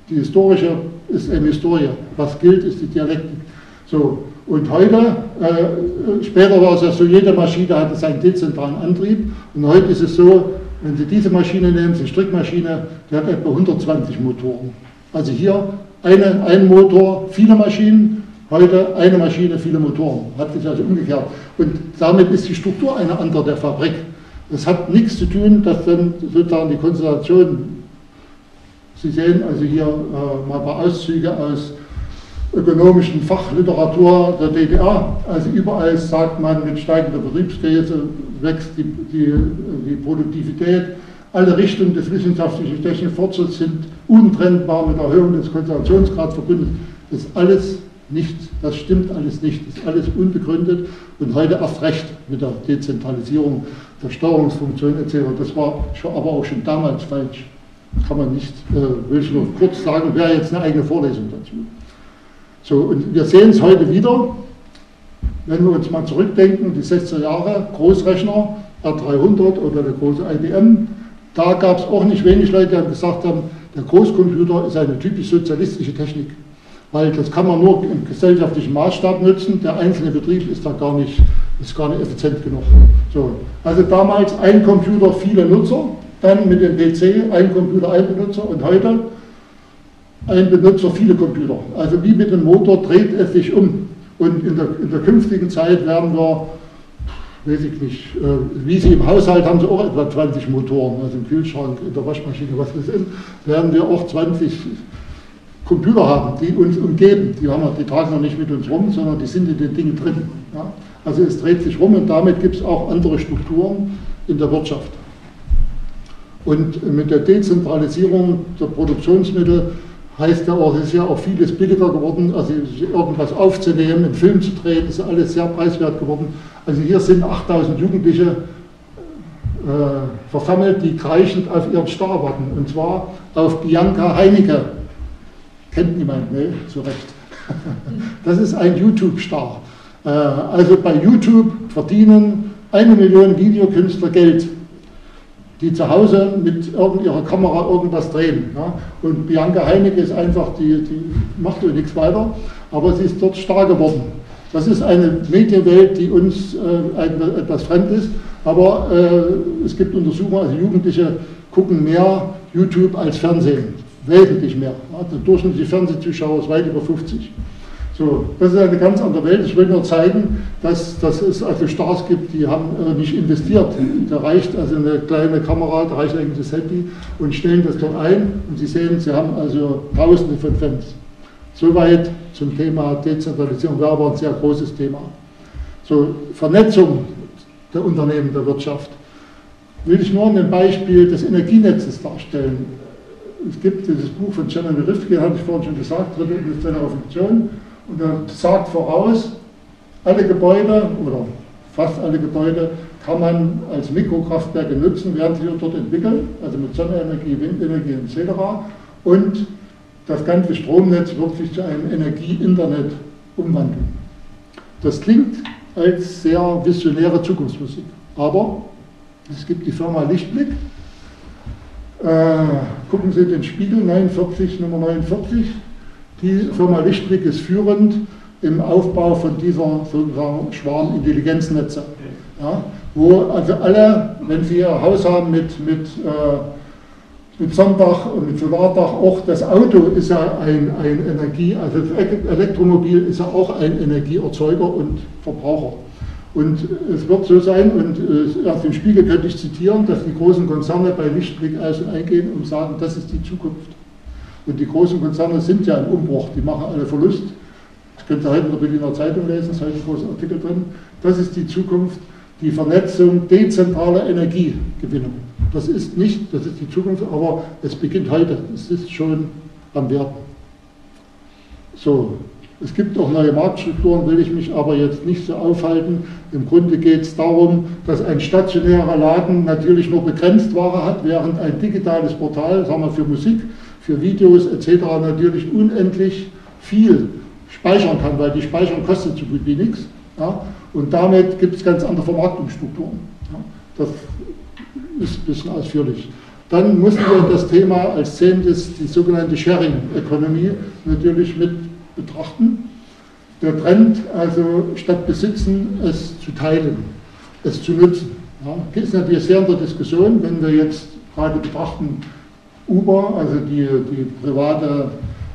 die historische ist eine Historie. Was gilt, ist die Dialektik. So, und heute, äh, später war es ja so, jede Maschine hatte seinen dezentralen Antrieb. Und heute ist es so, wenn Sie diese Maschine nehmen, die Strickmaschine, die hat etwa 120 Motoren. Also hier eine, ein Motor, viele Maschinen, heute eine Maschine, viele Motoren. Hat sich also umgekehrt. Und damit ist die Struktur eine andere der Fabrik. Das hat nichts zu tun, dass dann sozusagen die Konzentration Sie sehen also hier äh, mal ein paar Auszüge aus ökonomischen Fachliteratur der DDR. Also überall sagt man, mit steigender Betriebsgröße wächst die, die, die Produktivität. Alle Richtungen des wissenschaftlichen technischen Fortschritts sind untrennbar mit Erhöhung des Konzentrationsgrads verbunden. Das ist alles nicht, das stimmt alles nicht, das ist alles unbegründet und heute erst recht mit der Dezentralisierung der Steuerungsfunktion etc. Das war aber auch schon damals falsch kann man nicht, äh, will ich nur kurz sagen, wäre jetzt eine eigene Vorlesung dazu. So, und wir sehen es heute wieder, wenn wir uns mal zurückdenken, die 60er Jahre, Großrechner, R300 oder der große IBM, da gab es auch nicht wenig Leute, die gesagt haben, der Großcomputer ist eine typisch sozialistische Technik, weil das kann man nur im gesellschaftlichen Maßstab nutzen, der einzelne Betrieb ist da gar nicht, ist gar nicht effizient genug. So, also damals ein Computer, viele Nutzer, dann mit dem PC ein Computer, ein Benutzer und heute ein Benutzer, viele Computer. Also wie mit dem Motor dreht es sich um. Und in der, in der künftigen Zeit werden wir, weiß ich nicht, äh, wie Sie im Haushalt haben Sie auch etwa 20 Motoren, also im Kühlschrank, in der Waschmaschine, was das ist, werden wir auch 20 Computer haben, die uns umgeben. Die, haben die tragen wir nicht mit uns rum, sondern die sind in den Dingen drin. Ja? Also es dreht sich rum und damit gibt es auch andere Strukturen in der Wirtschaft. Und mit der Dezentralisierung der Produktionsmittel heißt ja auch, es ist ja auch vieles billiger geworden, also irgendwas aufzunehmen, einen Film zu drehen, ist alles sehr preiswert geworden. Also hier sind 8000 Jugendliche äh, versammelt, die kreischend auf ihren Star warten, und zwar auf Bianca Heinecke. Kennt niemand, ne? Zu Recht. *laughs* Das ist ein YouTube-Star. Äh, also bei YouTube verdienen eine Million Videokünstler Geld die zu Hause mit ihrer Kamera irgendwas drehen. Ja. Und Bianca Heinecke ist einfach, die, die macht nichts weiter, aber sie ist dort stark geworden. Das ist eine Medienwelt, die uns äh, etwas fremd ist, aber äh, es gibt Untersuchungen, also Jugendliche gucken mehr YouTube als Fernsehen, wesentlich mehr. Ja. Der durchschnittliche Fernsehzuschauer ist weit über 50. So, das ist eine ganz andere Welt. Ich will nur zeigen, dass, dass es also Stars gibt, die haben äh, nicht investiert. Da reicht also eine kleine Kamera, da reicht eigentlich das Handy und stellen das dort ein und Sie sehen, Sie haben also Tausende von Fans. Soweit zum Thema Dezentralisierung wäre aber ein sehr großes Thema. So Vernetzung der Unternehmen, der Wirtschaft. Will ich nur ein Beispiel des Energienetzes darstellen. Es gibt dieses Buch von Jeremy Rifkin, hatte ich vorhin schon gesagt, dritte industrielle Revolution, und er sagt voraus, alle Gebäude oder fast alle Gebäude kann man als Mikrokraftwerke nutzen, werden sie dort entwickeln, also mit Sonnenenergie, Windenergie etc. Und das ganze Stromnetz wird sich zu einem Energie-Internet umwandeln. Das klingt als sehr visionäre Zukunftsmusik, aber es gibt die Firma Lichtblick. Äh, gucken Sie den Spiegel 49, Nummer 49. Die Firma Lichtblick ist führend im Aufbau von dieser sozusagen Schwarmintelligenznetze. Ja, wo also alle, wenn sie ihr Haus haben mit, mit, äh, mit Sonnendach und mit Solardach, auch das Auto ist ja ein, ein Energie, also das Elektromobil ist ja auch ein Energieerzeuger und Verbraucher. Und es wird so sein, und äh, aus dem Spiegel könnte ich zitieren, dass die großen Konzerne bei Lichtblick und eingehen und sagen, das ist die Zukunft. Und die großen Konzerne sind ja im Umbruch, die machen alle Verlust. Das könnt ihr heute in der Berliner Zeitung lesen, es ist heute ein großer Artikel drin. Das ist die Zukunft, die Vernetzung dezentraler Energiegewinnung. Das ist nicht, das ist die Zukunft, aber es beginnt heute. Es ist schon am Werden. So, es gibt auch neue Marktstrukturen, will ich mich aber jetzt nicht so aufhalten. Im Grunde geht es darum, dass ein stationärer Laden natürlich nur begrenzt Ware hat, während ein digitales Portal, sagen wir für Musik, für Videos etc. natürlich unendlich viel speichern kann, weil die Speicherung kostet so gut wie nichts. Ja? Und damit gibt es ganz andere Vermarktungsstrukturen. Ja? Das ist ein bisschen ausführlich. Dann mussten wir das Thema als zehntes die sogenannte Sharing Economy natürlich mit betrachten. Der Trend, also statt besitzen, es zu teilen, es zu nutzen. Ja, ist natürlich sehr in der Diskussion, wenn wir jetzt gerade betrachten, Uber, also die, die private,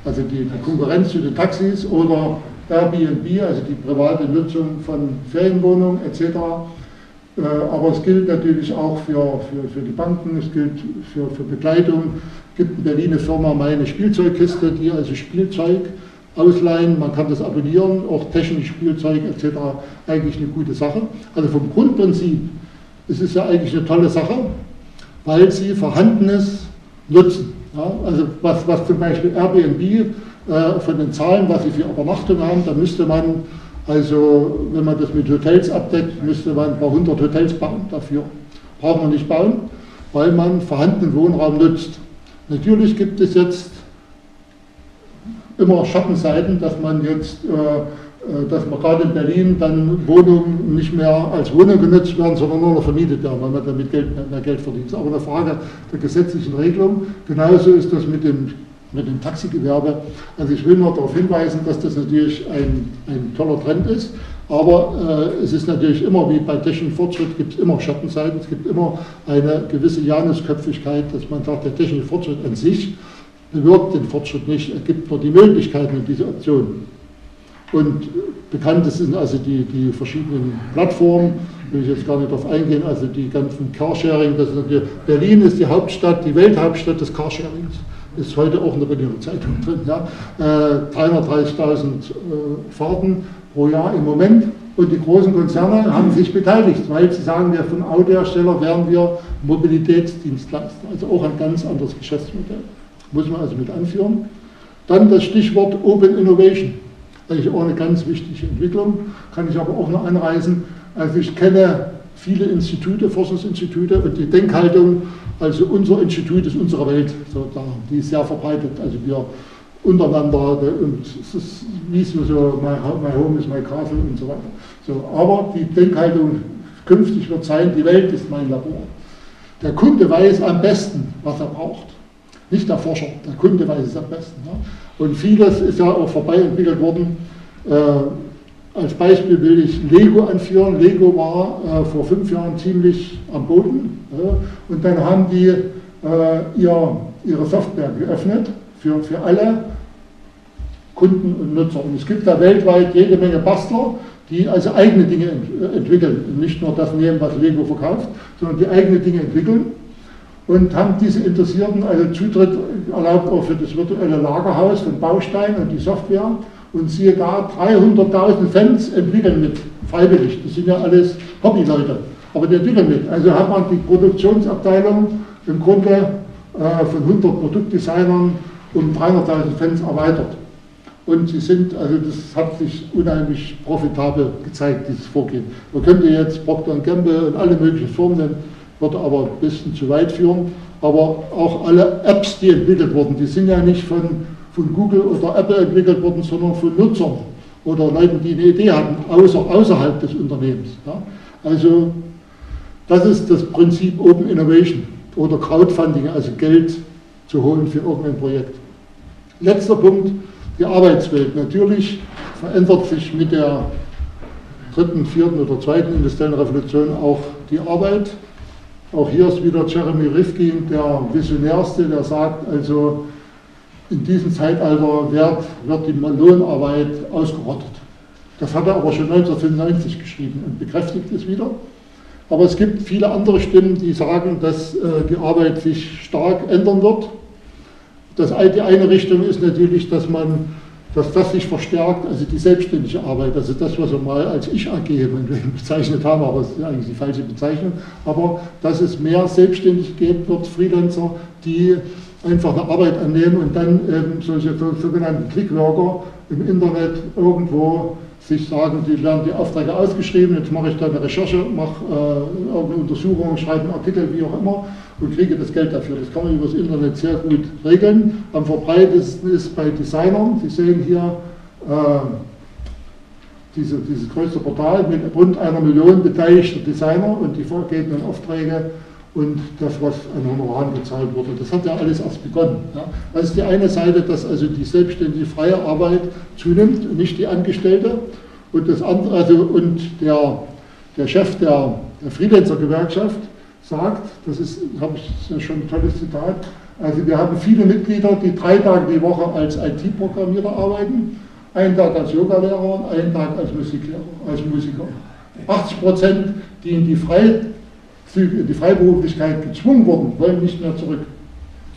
also die, die Konkurrenz zu den Taxis oder Airbnb, also die private Nutzung von Ferienwohnungen etc. Äh, aber es gilt natürlich auch für, für, für die Banken, es gilt für, für Bekleidung. Es gibt in Berlin eine Firma, meine Spielzeugkiste, die also Spielzeug ausleihen, man kann das abonnieren, auch technisches Spielzeug etc. eigentlich eine gute Sache. Also vom Grundprinzip ist es ja eigentlich eine tolle Sache, weil sie Vorhandenes nutzen. Ja, also was, was zum Beispiel Airbnb äh, von den Zahlen, was sie für Übernachtung haben, da müsste man, also wenn man das mit Hotels abdeckt, müsste man ein paar hundert Hotels bauen dafür. Braucht man nicht bauen, weil man vorhandenen Wohnraum nutzt. Natürlich gibt es jetzt immer Schattenseiten, dass man jetzt, äh, dass man gerade in Berlin dann Wohnungen nicht mehr als Wohnung genutzt werden, sondern nur noch vermietet werden, weil man damit Geld, mehr Geld verdient. Das ist aber eine Frage der gesetzlichen Regelung. Genauso ist das mit dem, mit dem Taxigewerbe. Also ich will nur darauf hinweisen, dass das natürlich ein, ein toller Trend ist. Aber äh, es ist natürlich immer, wie bei technischem Fortschritt, gibt es immer Schattenseiten, es gibt immer eine gewisse Janusköpfigkeit, dass man sagt, der technische Fortschritt an sich bewirkt den Fortschritt nicht, er gibt nur die Möglichkeiten und diese Optionen. Und bekannt sind also die, die verschiedenen Plattformen, will ich jetzt gar nicht darauf eingehen, also die ganzen Carsharing, das ist Berlin ist die Hauptstadt, die Welthauptstadt des Carsharings, ist heute auch in der Berliner Zeitung *laughs* drin. Ja. Äh, 330.000 äh, Fahrten pro Jahr im Moment und die großen Konzerne haben sich beteiligt, weil sie sagen, wir von Autohersteller wären wir Mobilitätsdienstleister, also auch ein ganz anderes Geschäftsmodell muss man also mit anführen. Dann das Stichwort Open Innovation, eigentlich auch eine ganz wichtige Entwicklung, kann ich aber auch noch anreißen. Also ich kenne viele Institute, Forschungsinstitute und die Denkhaltung, also unser Institut ist unsere Welt, sozusagen, die ist sehr verbreitet. Also wir untereinander und es ist wie so, my, my home is my castle und so weiter. So, aber die Denkhaltung künftig wird sein, die Welt ist mein Labor. Der Kunde weiß am besten, was er braucht. Nicht der Forscher, der Kunde weiß es am besten. Ja. Und vieles ist ja auch vorbei entwickelt worden. Äh, als Beispiel will ich Lego anführen. Lego war äh, vor fünf Jahren ziemlich am Boden. Ja. Und dann haben die äh, ihr, ihre Software geöffnet für, für alle Kunden und Nutzer. Und es gibt da weltweit jede Menge Bastler, die also eigene Dinge ent entwickeln. Und nicht nur das nehmen, was Lego verkauft, sondern die eigene Dinge entwickeln. Und haben diese Interessierten also Zutritt erlaubt auch für das virtuelle Lagerhaus von Baustein und die Software. Und siehe da, 300.000 Fans entwickeln mit, freiwillig. Das sind ja alles Hobbyleute, aber die entwickeln mit. Also hat man die Produktionsabteilung im Grunde äh, von 100 Produktdesignern um 300.000 Fans erweitert. Und sie sind, also das hat sich unheimlich profitabel gezeigt, dieses Vorgehen. Man könnte jetzt Procter Gamble und alle möglichen Firmen nennen, würde aber ein bisschen zu weit führen. Aber auch alle Apps, die entwickelt wurden, die sind ja nicht von, von Google oder Apple entwickelt worden, sondern von Nutzern oder Leuten, die eine Idee hatten, außer, außerhalb des Unternehmens. Ja. Also das ist das Prinzip Open Innovation oder Crowdfunding, also Geld zu holen für irgendein Projekt. Letzter Punkt, die Arbeitswelt. Natürlich verändert sich mit der dritten, vierten oder zweiten industriellen Revolution auch die Arbeit. Auch hier ist wieder Jeremy Rifkin der Visionärste, der sagt, also in diesem Zeitalter wird, wird die Lohnarbeit ausgerottet. Das hat er aber schon 1995 geschrieben und bekräftigt es wieder. Aber es gibt viele andere Stimmen, die sagen, dass äh, die Arbeit sich stark ändern wird. Das, die eine Richtung ist natürlich, dass man dass das sich verstärkt, also die selbstständige Arbeit, also das, was wir mal als Ich-AG *laughs* bezeichnet haben, aber das ist eigentlich die falsche Bezeichnung, aber dass es mehr selbstständig geben wird, Freelancer, die einfach eine Arbeit annehmen und dann eben solche sogenannten Clickworker im Internet irgendwo sich sagen, die werden die Aufträge ausgeschrieben, jetzt mache ich da eine Recherche, mache äh, irgendeine Untersuchung, schreibe einen Artikel, wie auch immer und kriege das Geld dafür. Das kann man über das Internet sehr gut regeln. Am verbreitetsten ist bei Designern. Sie sehen hier äh, diese, dieses größte Portal mit rund einer Million beteiligter Designer und die vorgegebenen Aufträge und das, was an Honoraren bezahlt wurde. Das hat ja alles erst begonnen. Ja. Das ist die eine Seite, dass also die selbstständige freie Arbeit zunimmt und nicht die Angestellte. Und, das andere, also, und der, der Chef der, der Freelancer-Gewerkschaft sagt, das ist, habe ich schon ein tolles Zitat, also wir haben viele Mitglieder, die drei Tage die Woche als IT-Programmierer arbeiten, einen Tag als Yogalehrer und einen Tag als Musiklehrer, als Musiker. 80 Prozent, die in die Freie in die Freiberuflichkeit gezwungen wurden, wollen nicht mehr zurück.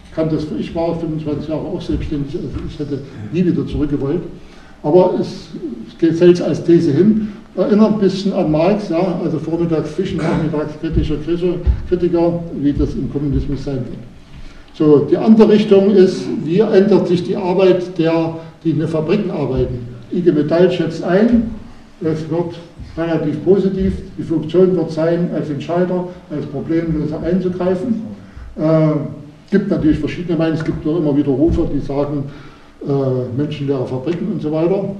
Ich, kann das, ich war 25 Jahre auch selbstständig, also ich hätte nie wieder zurückgewollt. Aber es, es geht selbst als These hin. Erinnert ein bisschen an Marx, ja, also vormittags Fischen, nachmittags kritischer Kritiker, wie das im Kommunismus sein wird. So, die andere Richtung ist, wie ändert sich die Arbeit der, die in den Fabriken arbeiten. IG Metall schätzt ein, es wird relativ positiv. Die Funktion wird sein, als Entscheider, als Problemlöser einzugreifen. Äh, gibt natürlich verschiedene Meinungen. Es gibt auch immer wieder Rufe, die sagen, äh, menschenleere Fabriken und so weiter.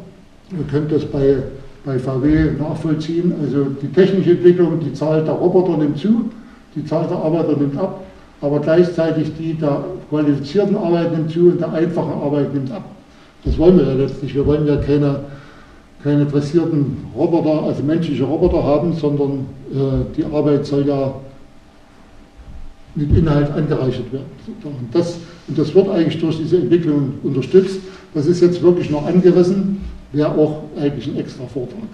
Ihr könnt das bei, bei VW nachvollziehen. Also die technische Entwicklung, die Zahl der Roboter nimmt zu, die Zahl der Arbeiter nimmt ab, aber gleichzeitig die der qualifizierten Arbeit nimmt zu und der einfachen Arbeit nimmt ab. Das wollen wir ja letztlich. Wir wollen ja keine keine dressierten Roboter, also menschliche Roboter haben, sondern äh, die Arbeit soll ja mit Inhalt angereichert werden. Und das, und das wird eigentlich durch diese Entwicklung unterstützt. Das ist jetzt wirklich noch angerissen, wäre auch eigentlich ein extra Vortrag.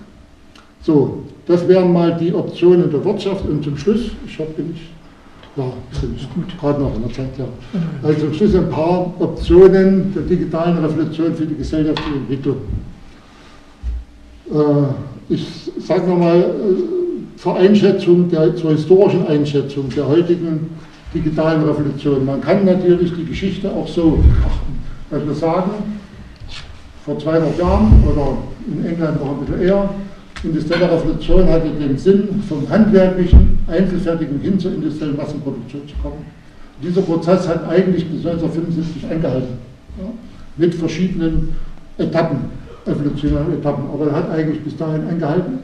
So, das wären mal die Optionen der Wirtschaft und zum Schluss, ich habe bin ich, ja, ist gut, gerade noch in der Zeit, ja. Also zum Schluss ein paar Optionen der digitalen Revolution für die gesellschaftliche Entwicklung. Äh, ich sage nochmal äh, zur Einschätzung, der, zur historischen Einschätzung der heutigen digitalen Revolution. Man kann natürlich die Geschichte auch so betrachten, dass wir sagen, vor 200 Jahren oder in England noch ein bisschen eher, industrielle Revolution hatte den Sinn, vom handwerklichen Einzelfertigen hin zur industriellen Massenproduktion zu kommen. Dieser Prozess hat eigentlich bis 1975 eingehalten, ja, mit verschiedenen Etappen evolutionären Etappen, aber er hat eigentlich bis dahin eingehalten.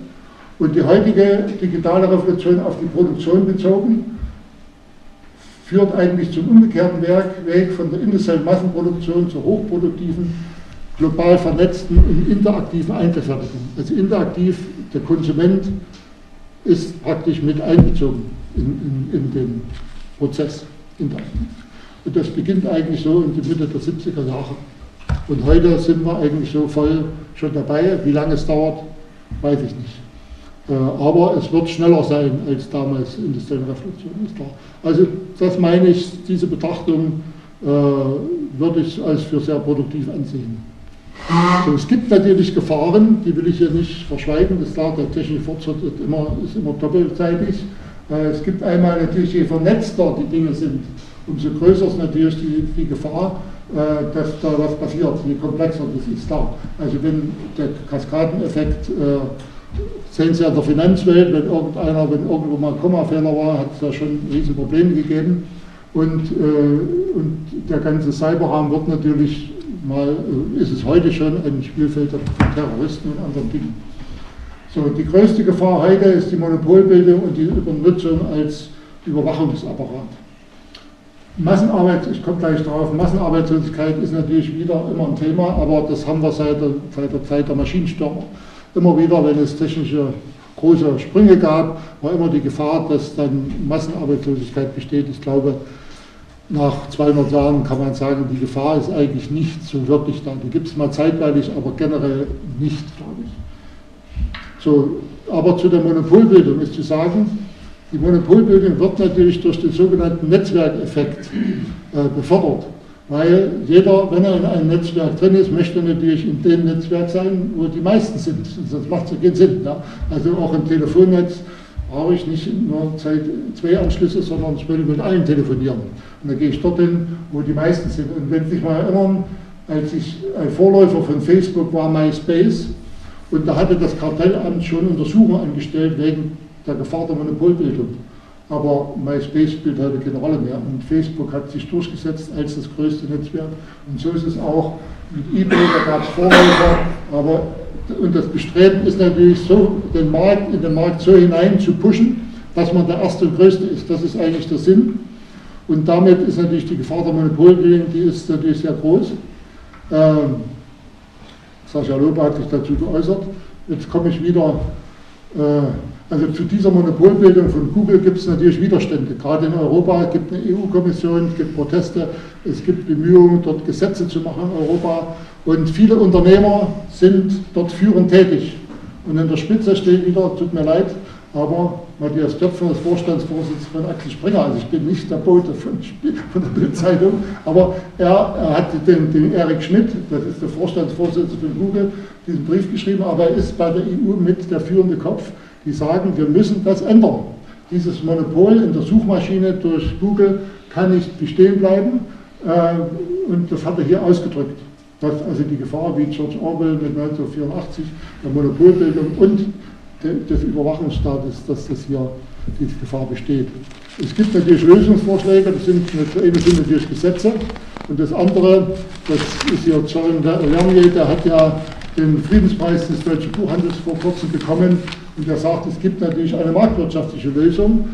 Und die heutige digitale Revolution auf die Produktion bezogen, führt eigentlich zum umgekehrten Weg von der industriellen Massenproduktion zur hochproduktiven, global vernetzten und interaktiven Einzelfertigung. Also interaktiv, der Konsument ist praktisch mit einbezogen in, in, in den Prozess. Und das beginnt eigentlich so in die Mitte der 70er Jahre. Und heute sind wir eigentlich so voll schon dabei. Wie lange es dauert, weiß ich nicht. Äh, aber es wird schneller sein als damals in der Revolution, ist klar. Also das meine ich, diese Betrachtung äh, würde ich als für sehr produktiv ansehen. So, es gibt natürlich Gefahren, die will ich hier nicht verschweigen, das ist klar, der technische Fortschritt ist immer, ist immer doppelseitig. Äh, es gibt einmal natürlich, je vernetzter die Dinge sind, umso größer ist natürlich die, die Gefahr, äh, dass da was passiert, je komplexer das ist da. Also wenn der Kaskadeneffekt, äh, sehen Sie ja in der Finanzwelt, wenn irgendeiner, wenn irgendwo mal Kommafehler war, hat es da schon riesen Probleme gegeben. Und, und der ganze Cyberraum wird natürlich mal, äh, ist es heute schon ein Spielfeld von Terroristen und anderen Dingen. So, die größte Gefahr heute ist die Monopolbildung und die Übernutzung als Überwachungsapparat. Massenarbeit, ich komme gleich drauf, Massenarbeitslosigkeit ist natürlich wieder immer ein Thema, aber das haben wir seit der, seit der Zeit der Maschinenstürmer. Immer wieder, wenn es technische große Sprünge gab, war immer die Gefahr, dass dann Massenarbeitslosigkeit besteht. Ich glaube, nach 200 Jahren kann man sagen, die Gefahr ist eigentlich nicht so wirklich da. Die gibt es mal zeitweilig, aber generell nicht, glaube ich. So, aber zu der Monopolbildung ist zu sagen, die Monopolbildung wird natürlich durch den sogenannten Netzwerkeffekt äh, befördert. Weil jeder, wenn er in einem Netzwerk drin ist, möchte natürlich in dem Netzwerk sein, wo die meisten sind. Sonst macht es ja keinen Sinn. Ja? Also auch im Telefonnetz brauche ich nicht nur zwei Anschlüsse, sondern ich will mit allen telefonieren. Und dann gehe ich dorthin, wo die meisten sind. Und wenn Sie sich mal erinnern, als ich ein Vorläufer von Facebook war, MySpace, und da hatte das Kartellamt schon Untersuchungen angestellt wegen der Gefahr der Monopolbildung. Aber MySpace spielt heute keine Rolle mehr und Facebook hat sich durchgesetzt als das größte Netzwerk. Und so ist es auch mit eBay, da gab es Vorläufer, aber und das Bestreben ist natürlich so, den Markt in den Markt so hinein zu pushen, dass man der Erste und Größte ist. Das ist eigentlich der Sinn. Und damit ist natürlich die Gefahr der Monopolbildung, die ist natürlich sehr groß. Ähm, Sascha Lobe hat sich dazu geäußert. Jetzt komme ich wieder äh, also zu dieser Monopolbildung von Google gibt es natürlich Widerstände. Gerade in Europa gibt es eine EU-Kommission, es gibt Proteste, es gibt Bemühungen, dort Gesetze zu machen in Europa. Und viele Unternehmer sind dort führend tätig. Und in der Spitze steht wieder, tut mir leid, aber Matthias Töpfer ist Vorstandsvorsitzender von Axel Springer. Also ich bin nicht der Bote von, von der Bildzeitung, aber er, er hat den, den Erik Schmidt, das ist der Vorstandsvorsitzende von Google, diesen Brief geschrieben, aber er ist bei der EU mit der führende Kopf die sagen, wir müssen das ändern. Dieses Monopol in der Suchmaschine durch Google kann nicht bestehen bleiben äh, und das hat er hier ausgedrückt. Dass also die Gefahr wie George Orwell mit 1984 der Monopolbildung und des Überwachungsstaates, dass das hier diese Gefahr besteht. Es gibt natürlich Lösungsvorschläge, das sind, sind natürlich Gesetze und das andere, das ist hier Zoran Lernier, der hat ja den Friedenspreis des Deutschen Buchhandels vor kurzem bekommen und er sagt, es gibt natürlich eine marktwirtschaftliche Lösung.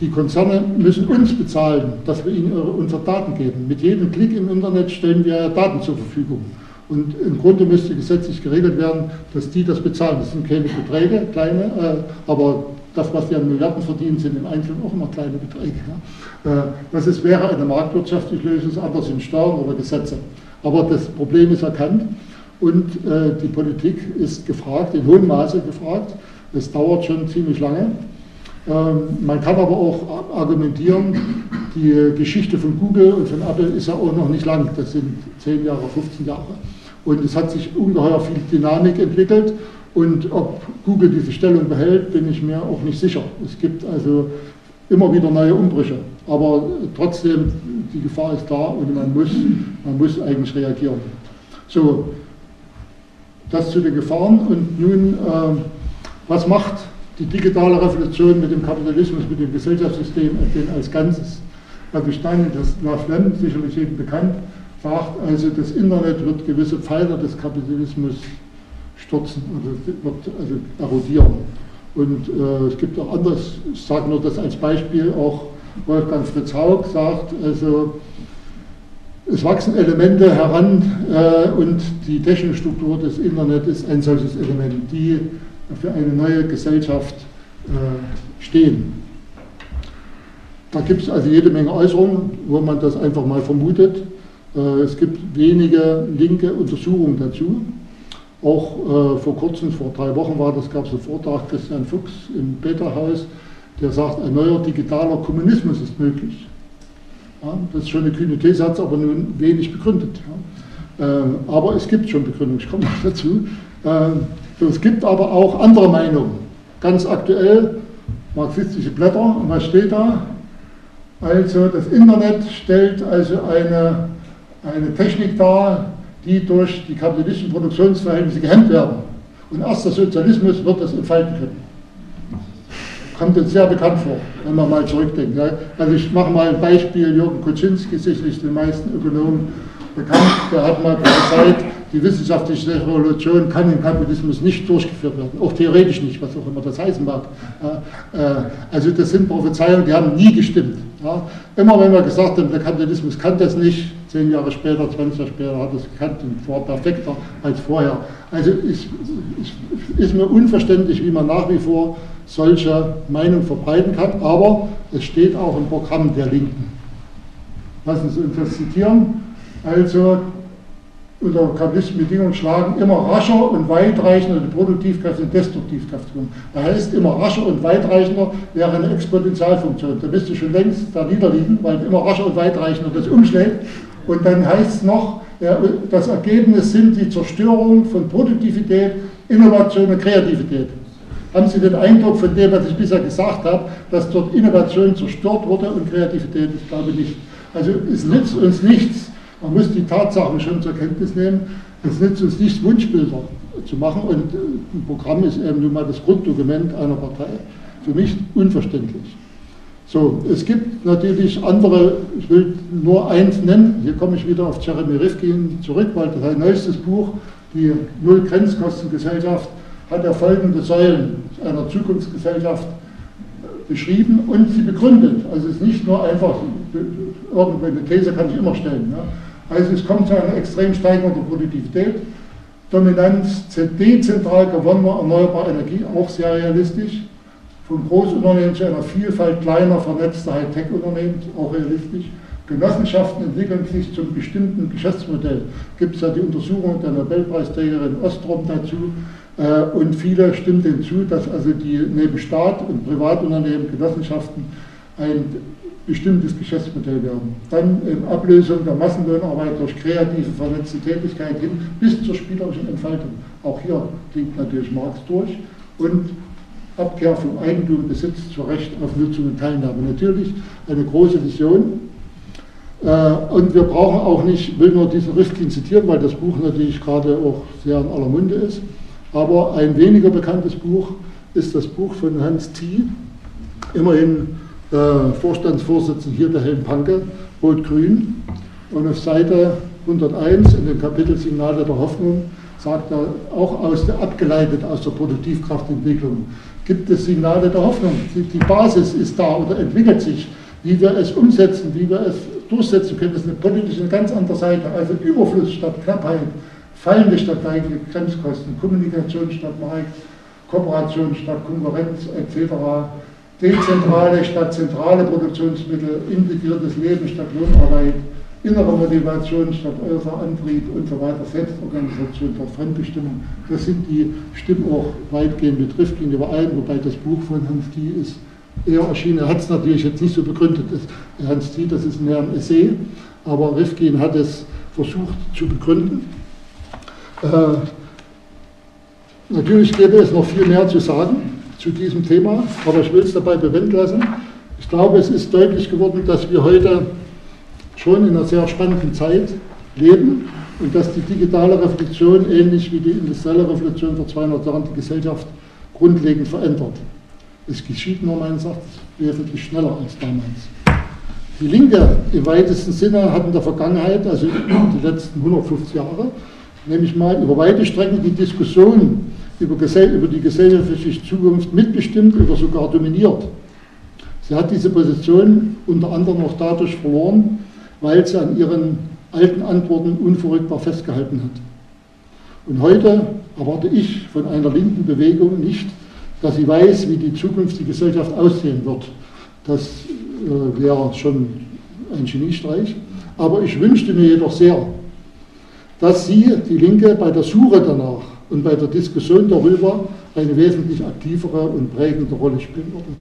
Die Konzerne müssen uns bezahlen, dass wir ihnen unsere Daten geben. Mit jedem Klick im Internet stellen wir Daten zur Verfügung. Und im Grunde müsste gesetzlich geregelt werden, dass die das bezahlen. Das sind keine Beträge, kleine, äh, aber das, was die an Milliarden verdienen, sind im Einzelnen auch immer kleine Beträge. Ja. Äh, das ist, wäre eine marktwirtschaftliche Lösung, das andere sind Steuern oder Gesetze. Aber das Problem ist erkannt und äh, die Politik ist gefragt, in hohem Maße gefragt, das dauert schon ziemlich lange. Ähm, man kann aber auch argumentieren, die Geschichte von Google und von Apple ist ja auch noch nicht lang. Das sind 10 Jahre, 15 Jahre. Und es hat sich ungeheuer viel Dynamik entwickelt. Und ob Google diese Stellung behält, bin ich mir auch nicht sicher. Es gibt also immer wieder neue Umbrüche. Aber trotzdem, die Gefahr ist da und man muss, man muss eigentlich reagieren. So, das zu den Gefahren. Und nun äh, was macht die digitale Revolution mit dem Kapitalismus, mit dem Gesellschaftssystem als Ganzes? Also Stein, das nach Lem sicherlich jedem bekannt, sagt also, das Internet wird gewisse Pfeiler des Kapitalismus stürzen, also also erodieren. Und äh, es gibt auch anderes, ich sage nur das als Beispiel, auch Wolfgang Fritz Haug sagt, also es wachsen Elemente heran äh, und die technische Struktur des Internets ist ein solches Element, die für eine neue Gesellschaft äh, stehen. Da gibt es also jede Menge Äußerungen, wo man das einfach mal vermutet. Äh, es gibt wenige linke Untersuchungen dazu. Auch äh, vor kurzem, vor drei Wochen war das, gab es einen Vortrag Christian Fuchs im Beta-Haus, der sagt, ein neuer digitaler Kommunismus ist möglich. Das ist schon eine kühne These, hat es aber nun wenig begründet. Äh, aber es gibt schon Begründung, ich komme noch dazu. Äh, es gibt aber auch andere Meinungen. Ganz aktuell, marxistische Blätter, und was steht da? Also das Internet stellt also eine, eine Technik dar, die durch die kapitalistischen Produktionsverhältnisse gehemmt werden. Und erst der Sozialismus wird das entfalten können. Kommt uns sehr bekannt vor, wenn man mal zurückdenkt. Also ich mache mal ein Beispiel, Jürgen Kuczynski, sicherlich den meisten Ökonomen bekannt, der hat mal prophezeit, die wissenschaftliche Revolution kann im Kapitalismus nicht durchgeführt werden, auch theoretisch nicht, was auch immer das heißen mag. Äh, also das sind Prophezeiungen, die haben nie gestimmt. Immer wenn wir gesagt haben, der Kapitalismus kann das nicht, zehn Jahre später, 20 Jahre später hat es gekannt und war perfekter als vorher. Also ist, ist mir unverständlich, wie man nach wie vor solche Meinung verbreiten kann, aber es steht auch im Programm der Linken. Lassen Sie uns das zitieren. Also unter kapitalistischen Bedingungen schlagen immer rascher und weitreichender die Produktivkraft und Destruktivkraft um. Das heißt, immer rascher und weitreichender wäre eine Exponentialfunktion. Da müsste schon längst da niederliegen, weil immer rascher und weitreichender das umschlägt. Und dann heißt es noch, das Ergebnis sind die Zerstörung von Produktivität, Innovation und Kreativität. Haben Sie den Eindruck von dem, was ich bisher gesagt habe, dass dort Innovation zerstört wurde und Kreativität? Ich glaube nicht. Also es nützt uns nichts, man muss die Tatsachen schon zur Kenntnis nehmen. Es nützt uns nichts, Wunschbilder zu machen. Und äh, ein Programm ist eben nun mal das Grunddokument einer Partei. Für mich unverständlich. So, es gibt natürlich andere, ich will nur eins nennen, hier komme ich wieder auf Jeremy Rifkin zurück, weil sein neuestes Buch, die Null-Grenzkostengesellschaft, hat er folgende Säulen einer Zukunftsgesellschaft beschrieben und sie begründet. Also es ist nicht nur einfach, irgendeine These kann ich immer stellen. Ja. Also es kommt zu einer extrem steigenden Produktivität. Dominanz dezentral gewonnener erneuerbarer Energie, auch sehr realistisch. Von Großunternehmen zu einer Vielfalt kleiner vernetzter Hightech-Unternehmen, auch realistisch. Genossenschaften entwickeln sich zum bestimmten Geschäftsmodell. Gibt es ja die Untersuchung der Nobelpreisträgerin Ostrom dazu. Äh, und viele stimmen dem zu, dass also die neben Staat und Privatunternehmen, Genossenschaften ein bestimmtes Geschäftsmodell werden. Dann in Ablösung der Massenlohnarbeit durch kreative, vernetzte Tätigkeit hin bis zur spielerischen Entfaltung. Auch hier klingt natürlich Marx durch. Und Abkehr vom Eigentum, Besitz zur Recht auf Nutzung und Teilnahme. Natürlich eine große Vision. Äh, und wir brauchen auch nicht, ich will nur diesen Rifkin zitieren, weil das Buch natürlich gerade auch sehr in aller Munde ist. Aber ein weniger bekanntes Buch ist das Buch von Hans Thie, immerhin äh, Vorstandsvorsitzender hier der Helm Panke, Rot-Grün. Und auf Seite 101 in dem Kapitel Signale der Hoffnung sagt er auch aus der, abgeleitet aus der Produktivkraftentwicklung, gibt es Signale der Hoffnung. Die, die Basis ist da oder entwickelt sich. Wie wir es umsetzen, wie wir es durchsetzen können, ist eine politische eine ganz andere Seite. Also Überfluss statt Knappheit, fallende statt steigende Grenzkosten, Kommunikation statt Markt, Kooperation statt Konkurrenz etc. Dezentrale statt zentrale Produktionsmittel, integriertes Leben statt Lohnarbeit, innere Motivation statt äußerer Antrieb und so weiter, Selbstorganisation statt Fremdbestimmung. Das sind die Stimmen auch weitgehend mit Rifkin überein, wobei das Buch von Hans Thie ist eher erschienen. Er hat es natürlich jetzt nicht so begründet. Hans Thie, das ist mehr ein Essay, aber Rifkin hat es versucht zu begründen. Äh, natürlich gäbe es noch viel mehr zu sagen zu diesem Thema, aber ich will es dabei bewenden lassen. Ich glaube, es ist deutlich geworden, dass wir heute schon in einer sehr spannenden Zeit leben und dass die digitale Revolution ähnlich wie die industrielle Revolution vor 200 Jahren die Gesellschaft grundlegend verändert. Es geschieht nur meines Erachtens wesentlich schneller als damals. Die Linke im weitesten Sinne hat in der Vergangenheit, also die letzten 150 Jahre, nämlich mal über weite Strecken die Diskussion über, über die gesellschaftliche Zukunft mitbestimmt oder sogar dominiert. Sie hat diese Position unter anderem auch dadurch verloren, weil sie an ihren alten Antworten unverrückbar festgehalten hat. Und heute erwarte ich von einer linken Bewegung nicht, dass sie weiß, wie die zukünftige Gesellschaft aussehen wird. Das äh, wäre schon ein Geniestreich. Aber ich wünschte mir jedoch sehr, dass Sie, die Linke, bei der Suche danach und bei der Diskussion darüber eine wesentlich aktivere und prägende Rolle spielen würden.